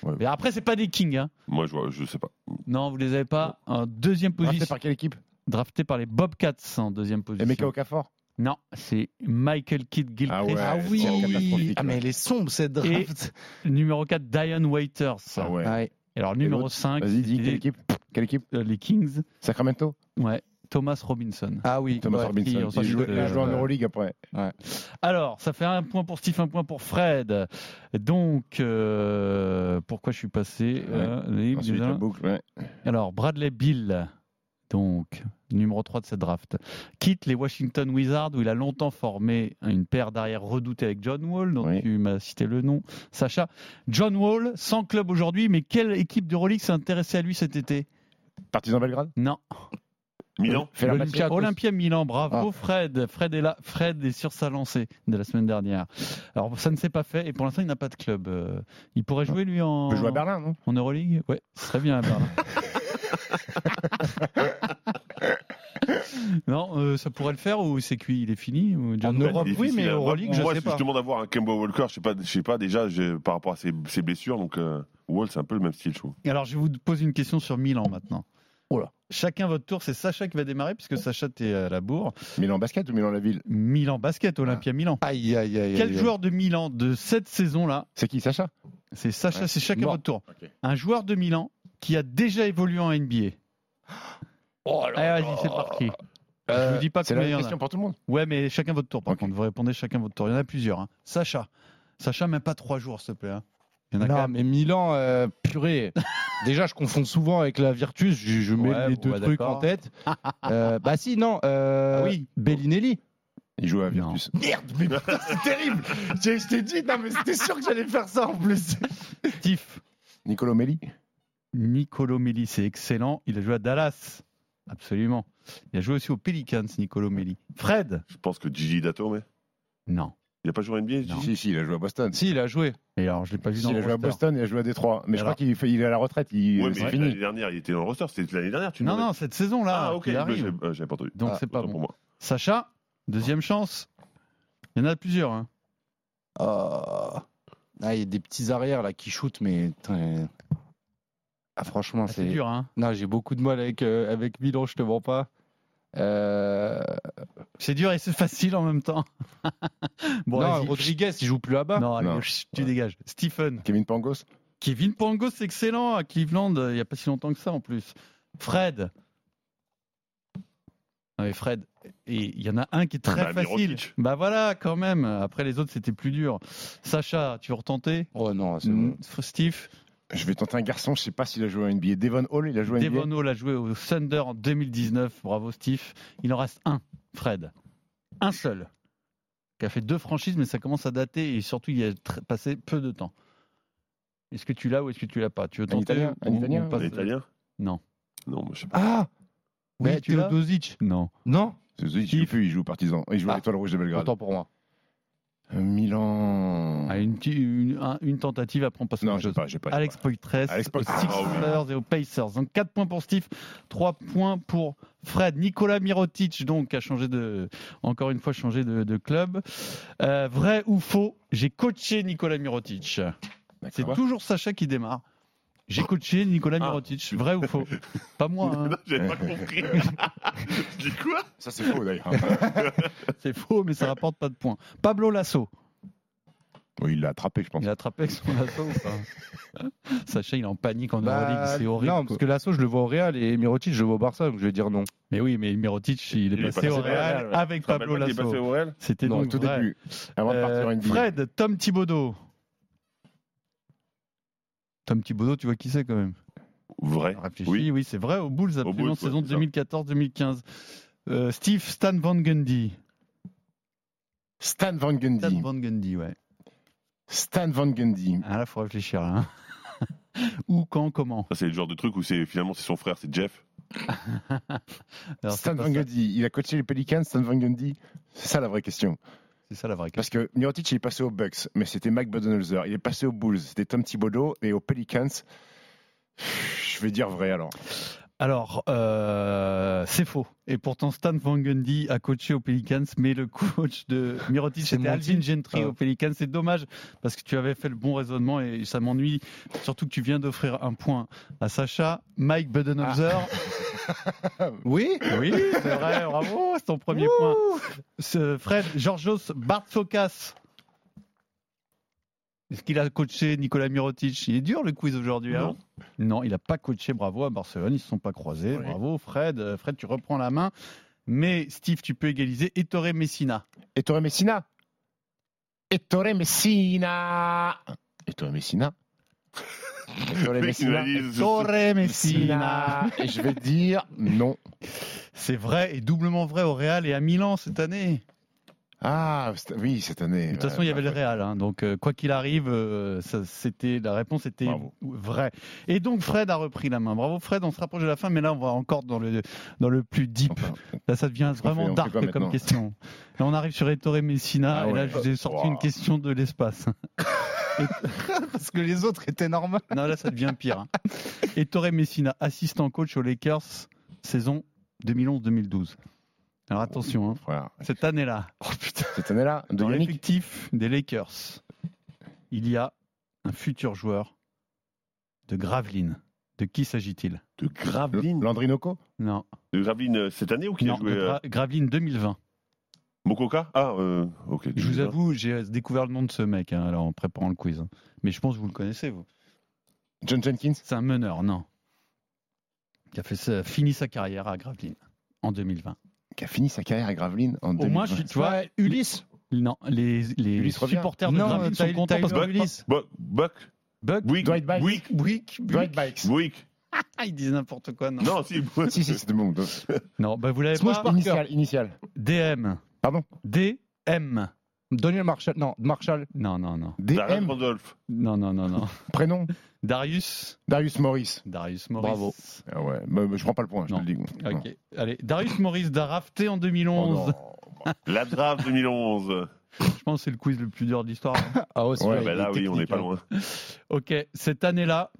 Ouais. Mais après, c'est pas des kings. Hein. Moi, je, vois, je sais pas. Non, vous les avez pas. En deuxième Drafté position, par quelle équipe? Drafté par les Bobcats en deuxième position. Emeka Okafor? Non, c'est Michael Kidd Gilchrist. Ah ouais, Ah oui. Ah, mais ouais. elle est sombre cette draft. Numéro 4, Diane Waiters. Ah ouais. Ouais. Et alors, numéro l'autre 5, Vas-y, dis quelle équipe? Quelle équipe? Les Kings. Sacramento? Ouais, Thomas Robinson. Ah oui. Thomas ouais. Robinson. qui Il a joué en euh, Euroleague après. Alors, ça fait un point pour Steve, un point pour Fred. Donc, euh, pourquoi je suis passé euh, libre, Ensuite, boucle, ouais. Alors, Bradley Bill, donc, numéro 3 de cette draft, quitte les Washington Wizards où il a longtemps formé une paire d'arrière redoutée avec John Wall, dont Oui. tu m'as cité le nom, Sacha. John Wall, sans club aujourd'hui, mais quelle équipe de Rolex s'est intéressée à lui cet été? Partizan Belgrade? Non. Milan Olympiakos. Olympia Milan, bravo Ah. Fred. Fred est là. Fred est sur sa lancée de la semaine dernière. Alors ça ne s'est pas fait et pour l'instant il n'a pas de club. Euh, Il pourrait jouer lui en, Il peut jouer à Berlin, non? en Euroleague? Ouais, ce serait bien à Berlin. non, euh, ça pourrait le faire ou c'est cuit, il est fini ou John En Europe, oui, mais. Euroleague, je moi, sais si pas. je demande d'avoir un Kemba Walker, je sais pas, je sais pas déjà par rapport à ses, ses blessures, donc euh, Wall c'est un peu le même style, je trouve. Alors je vais vous poser une question sur Milan maintenant. Oh là. Chacun votre tour, c'est Sacha qui va démarrer puisque Sacha t'es à la bourre. Milan Basket ou Milan la ville? Milan basket, Olympia Milan. Aïe, aïe, aïe. Quel aïe, aïe. joueur de Milan de cette saison-là? C'est qui, Sacha? C'est Sacha, Ouais. c'est chacun votre tour. Un joueur de Milan qui a déjà évolué en NBA. Oh Allez, vas-y, c'est parti. je Euh, vous dis pas C'est combien la il y même en a. question pour tout le monde. Ouais, mais chacun votre tour. Par contre, vous répondez chacun votre tour. Il y en a plusieurs. hein. Sacha. Sacha, même pas trois jours, s'il te plaît. hein. Il y en a quand Non, même. mais Milan, euh, purée. Déjà, je confonds souvent avec la Virtus. Je, je mets Ouais, les deux trucs d'accord. en tête. Euh, bah si, non. Euh, Ah oui. Bellinelli. Il joue à Non. Virtus. Merde, mais putain, c'est terrible. Je je t'ai dit, non, mais c'était sûr que j'allais faire ça en plus. Steve. Nicolo Melli Nicolo Melli, c'est excellent. Il a joué à Dallas. Absolument. Il a joué aussi aux Pelicans, Nicolo Melli. Fred? Je pense que Gigi Dato, mais Non. il a pas joué en NBA, Non. Gigi? Si, si, il a joué à Boston. Si, il a joué. Et alors, je l'ai pas vu Si, dans il le a joué à. Boston et il a joué à Détroit. Mais je crois qu'il il est à la retraite. Il... Ouais, c'est mais fini. l'année dernière, il était dans le roster, c'était l'année dernière, tu Non, non, cette saison-là. Ah, ok, il bah, arrive. j'avais euh, j'avais pas entendu. Donc, Ah, c'est pas bon. pour moi. Sacha, deuxième chance. Il y en a plusieurs. hein. Ah, Ah, il y a des petits arrières là qui shootent, mais. Ah, franchement, Ah, C'est dur, hein. Non, j'ai beaucoup de mal avec, euh, avec Milan, je te mens pas. Euh... C'est dur et c'est facile en même temps. bon, non. Rodriguez, il joue plus là-bas. Non, allez, Non. chut, tu dégages. Stephen. Kevin Pangos Kevin Pangos, c'est excellent à Cleveland. euh, Il n'y a pas si longtemps que ça en plus. Fred. Ouais, Fred. Et il y en a un qui est très Bah, facile. Mirotic. Bah voilà, quand même. Après les autres, c'était plus dur. Sacha, tu veux retenter? Oh non, c'est bon. Steve. Je vais tenter un garçon, je sais pas s'il a joué à NBA. Devon Hall, il a joué à NBA. Devon Hall a joué au Thunder en 2019. Bravo, Steve. Il en reste un, Fred. Un seul. Qui a fait deux franchises, mais ça commence à dater et surtout, il y a passé peu de temps. Est-ce que tu l'as ou est-ce que tu l'as pas? Tu veux Un tenter Italien Un ou- Italien ou pas Un Italien? Non. Non, moi, je sais pas. Ah Oui, Mais tu l'as Teodosic Non. Non? Zozic, il joue plus, il joue au Partizan. Il joue à Ah. l'Étoile Rouge de Belgrade. Autant pour moi. Euh, Milan. Ah, une, ti- une, un- une tentative, après on passe Non, j'ai pas, pas. Alex pas. Poitress, Alex aux Poitress. Sixers et aux Pacers. Donc 4 points pour Steve, 3 points pour Fred. Nicolas Mirotic, donc, a changé de, encore une fois, changé de, de club. Euh, vrai ou faux J'ai coaché Nicolas Mirotic. C'est toujours Sacha qui démarre. J'ai coaché Nicolas Ah. Mirotic. Vrai ou faux Pas moi. hein. J'avais pas compris. Je dis quoi Ça, c'est faux d'ailleurs. C'est faux, mais ça rapporte pas de points. Pablo Lasso. oui, il l'a attrapé, je pense. Il a attrapé avec son lasso ou pas Sacha, il est en panique en Bah, Euroleague, c'est horrible. non, parce que Lasso, je le vois au Real et Mirotic, je le vois au Barça, donc je vais dire non. Mais oui, mais Mirotic, il est Il est passé passé au Real avec Pablo Lasso. passé au Real C'était Non, donc tout vrai. début, avant de partir Euh, en NBA. Fred, Tom Thibodeau. Tom Thibodeau, tu vois qui c'est quand même Vrai. Réfléchis, Oui. oui, c'est vrai, au Bulls, absolument, Bulls, ouais, saison c'est ça. 2014-2015. Euh, Steve Stan Van Gundy. Stan Van Stan Gundy. Van Gundy, ouais. Stan Van Gundy. Ah là, faut réfléchir. Là. Où, quand, comment? Ça, c'est le genre de truc où c'est finalement c'est son frère, c'est Jeff. Alors, Stan Van ça. Gundy. Il a coaché les Pelicans, Stan Van Gundy? C'est ça la vraie question. C'est ça la vraie Parce question. que Mirotic, il est passé aux Bucks, mais c'était Mike Budenholzer. Il est passé aux Bulls, c'était Tom Thibodeau. Et aux Pelicans, je vais dire vrai alors. Alors, euh, c'est faux. Et pourtant, Stan Van Gundy a coaché aux Pelicans, mais le coach de Mirotic, c'était Alvin Gentry Ah. aux Pelicans. C'est dommage, parce que tu avais fait le bon raisonnement et ça m'ennuie. Surtout que tu viens d'offrir un point à Sacha. Mike Budenholzer. Oui Oui, c'est vrai, bravo, c'est ton premier point. Ce Fred, Georgios Bartsokas. Est-ce qu'il a coaché Nicolas Mirotic? Il est dur le quiz aujourd'hui. hein? Non, il n'a pas coaché. Bravo à Barcelone, ils ne se sont pas croisés. Oui. Bravo Fred. Euh, Fred, tu reprends la main. Mais Steve, tu peux égaliser. Ettore Messina. Ettore Messina. Ettore Messina. Ettore Messina. Ettore Messina. Ettore. Messina. Et je vais dire non. C'est vrai et doublement vrai au Real et à Milan cette année. Ah, oui, cette année. De toute façon, il y avait le Real, hein, donc euh, quoi qu'il arrive, euh, ça, c'était la réponse était Bravo. vraie. Et donc Fred a repris la main. Bravo Fred, on se rapproche de la fin, mais là on va encore dans le dans le plus deep. Enfin, Là, ça devient vraiment fait- dark comme question. Là, on arrive sur Ettore Messina, Ah et là, je vous ai sorti Wow. une question de l'espace. Parce que les autres étaient normaux. non, là, ça devient pire. Hein. Ettore Messina, assistant coach aux Lakers, saison 2011-2012. Alors attention, hein, frère. cette année-là, Oh putain, cette année-là, de dans Yannick. l'effectif des Lakers, il y a un futur joueur de Gravelines. De qui s'agit-il? De Graveline. Landrinoco Non, De Graveline euh, cette année ou qui non a joué de euh, Gra- Gravelines 2020. Mokoka Ah, euh, ok. Je vous 2020. avoue, j'ai découvert le nom de ce mec hein, alors, en préparant le quiz. hein. Mais je pense que vous le connaissez, vous. John Jenkins? C'est un meneur, non. Qui a fait fini sa carrière à Gravelines en 2020. Qui a fini sa carrière à Gravelines en Au 2020. moins, je, tu vois, Ulysse non, les, les Ulysse revient. supporters de Gravelines sont contents parce que Ulysse. Buck, Buck, Buck, Buick, Dwight Bikes. Buick, Buick, Dwight Bikes. Buick. Ah, ils disent n'importe quoi, non. Non, si. si, si, c'était bon. Non, bah vous l'avez pas. Parker. Initial, initial. DM. Pardon? DM. Daniel Marshall. Non, Marshall. Non, non, non. Darren DM, Randolph. Non, non, non, non. prénom Darius. Darius Morris. Darius Morris. Bravo. Ah ouais, bah, bah, je prends pas le point, je Non. te le dis. Non. Ok. Allez, Darius Morris drafté en Oh 2011. non. La draft 2011. Je pense que c'est le quiz le plus dur de l'histoire. hein. Ah, ouais, bah là, oui, on n'est pas hein. loin. Ok, cette année-là,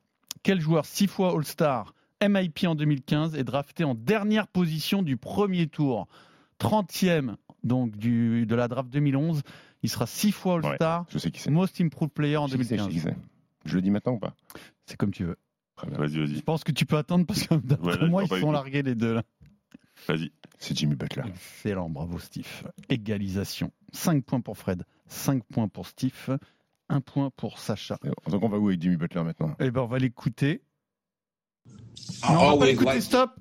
quel joueur six fois All-Star, MIP en 2015, est drafté en dernière position du premier tour? 30e donc du, de la draft 2011. Il sera six fois All-Star, Je sais qui c'est. Most Improved Player en Je sais qui c'est, je sais qui 2015. c'est. Je le dis maintenant ou pas C'est comme tu veux. Bien. Vas-y, Je vas-y. pense que tu peux attendre parce que d'après Ouais, moi, ils sont largués les deux. Là. Vas-y. C'est Jimmy Butler. Excellent, bravo Steve. Égalisation. 5 points pour Fred, 5 points pour Steve, 1 point pour Sacha. Donc on va où avec Jimmy Butler maintenant? Eh ben, on va l'écouter. I Non, on va pas l'écouter, stop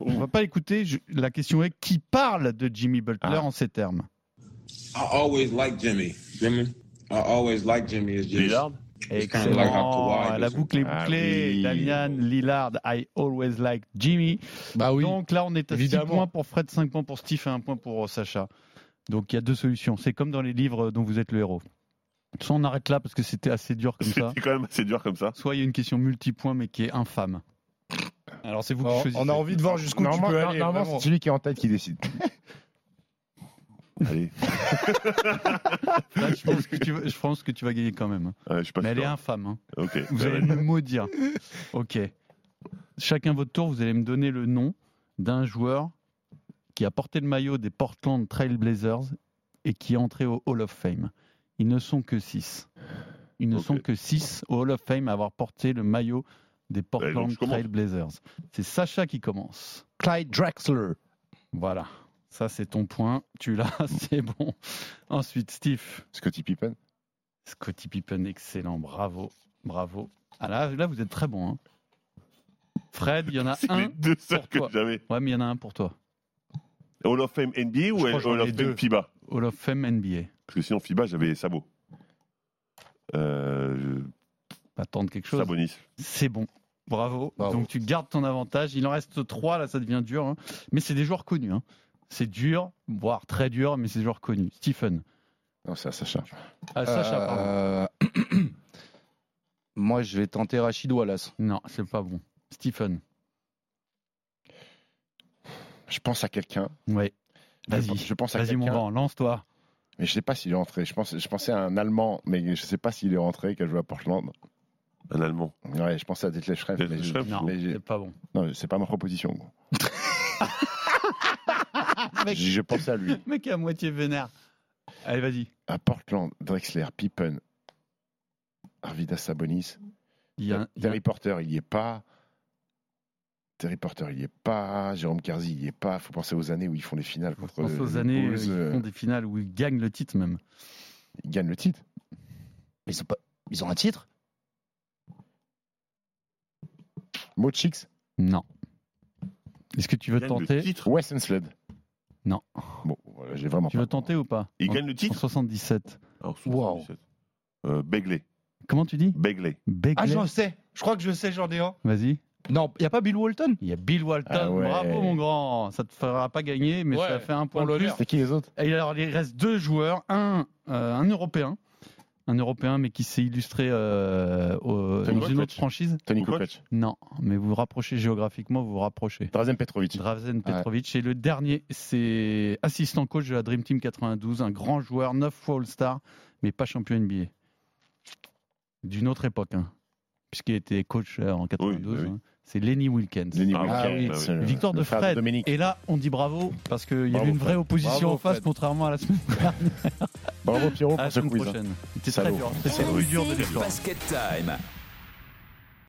On va pas l'écouter. Je- La question est qui parle de Jimmy Butler Ah. en ces termes? I always like Jimmy. Jimmy? I always like Jimmy. It's just Lillard Excellent. La boucle est Ah bouclée. oui. Damian Lillard, I always like Jimmy. Bah oui. Donc là, on est à 6 Évidemment. points pour Fred, 5 points pour Steve et 1 point pour euh, Sacha. Donc il y a deux solutions. C'est comme dans les livres dont vous êtes le héros. Soit on arrête là parce que c'était assez dur comme ça. C'est quand même assez dur comme ça. Soit il y a une question multipoint mais qui est infâme. Alors c'est vous qui choisissez. on a envie de voir jusqu'où tu peux aller. normalement, c'est celui qui est en tête qui décide. Allez, Là, je, pense que tu vas, je pense que tu vas gagner quand même. hein. Ouais, je Mais elle est infâme. hein. Ok. Vous allez me maudire. Ok. Chacun votre tour, vous allez me donner le nom d'un joueur qui a porté le maillot des Portland Trail Blazers et qui est entré au Hall of Fame. Ils ne sont que 6. Ils ne sont que 6 au Hall of Fame à avoir porté le maillot des Portland je commence. Trail Blazers. C'est Sacha qui commence. Clyde Drexler. Voilà. Ça, c'est ton point. Tu l'as, c'est bon. Ensuite, Steve. Scottie Pippen. Scottie Pippen, excellent. Bravo. Bravo. Ah là, là vous êtes très bon. hein. Fred, il y en a C'est un. les deux seuls pour que toi. j'avais. Ouais, mais il y en a un pour toi. Hall of Fame NBA ou que Hall of deux. Fame FIBA? Hall of Fame NBA. Parce que sinon, FIBA, j'avais Sabo. Euh, Pas attendre quelque chose. Sabonis. C'est bon. Bravo. Bravo. Donc tu gardes ton avantage. Il en reste trois, là ça devient dur. hein. Mais c'est des joueurs connus. hein. C'est dur, voire très dur, mais c'est des joueurs connus. Stephen. Non, c'est à Sacha. Ah, Sacha, pardon. Euh, Moi, je vais tenter Rachid Wallace. Non, c'est pas bon. Stephen. Je pense à quelqu'un. Ouais. Je Vas-y. Je pense à Vas-y, mon quelqu'un. grand, lance-toi. Mais je sais pas s'il est rentré. Je, pense, je pensais à un Allemand, mais je sais pas s'il est rentré, qui a joué à Portland. Un Allemand. Ouais, je pensais à Detlef Schrempf. Detlef mais je- Schrempf, Non, mais j'ai- c'est pas bon. non, c'est pas ma proposition. gros. je, je pensais à lui. Mec est à moitié vénère. Allez, vas-y. À Portland, Drexler, Pippen, Arvidas Sabonis. Il y a un- il y a- Terry Porter, il y est pas. Terry Porter, il y est pas. Jérôme Kersey, il y est pas. Faut penser aux années où ils font les finales Je contre pense les aux années où Bulls, ils euh, font des finales où ils gagnent le titre même. Ils gagnent le titre. Mais ils ont, pas... ils ont un titre? Mo Chicks, Non. Est-ce que tu veux Il gagne le tenter titre. Wes Sled. Non. Bon, voilà, j'ai vraiment Tu pas. veux tenter ou pas Il En- gagne le En titre 77. Alors, 77. Euh, Begley. Comment tu dis Begley. Begley. Ah, j'en sais. Je crois que je sais, j'en ai un. Vas-y. Non, il n'y a pas Bill Walton Il y a Bill Walton. Ah ouais. Bravo, mon grand. Ça te fera pas gagner, mais Ouais, ça fait un point de plus. l'honneur. C'est qui les autres Et alors, il reste deux joueurs. Un, euh, un Européen. Un Européen, mais qui s'est illustré euh, au- dans une autre franchise. Tony Kukoc. Non, mais vous vous rapprochez géographiquement, vous vous rapprochez. Drazen Petrovic. Drazen Petrovic. Et le dernier, c'est assistant coach de la Dream Team 92, un grand joueur, 9 fois All-Star, mais pas champion NBA. D'une autre époque, hein, puisqu'il était coach euh, en 92. bah oui. hein. C'est Lenny Wilkins. Lenny Ah, Wilkins, ah oui. c'est le- Victoire de Fred. Et là, on dit bravo, parce qu'il y Bravo, avait une vraie Fred. opposition Bravo, en face, Fred. contrairement à la semaine dernière. Bravo Pierrot À la pour ce semaine quiz. hein. prochaine. C'était très dur. C'était le plus dur de. Basket Time.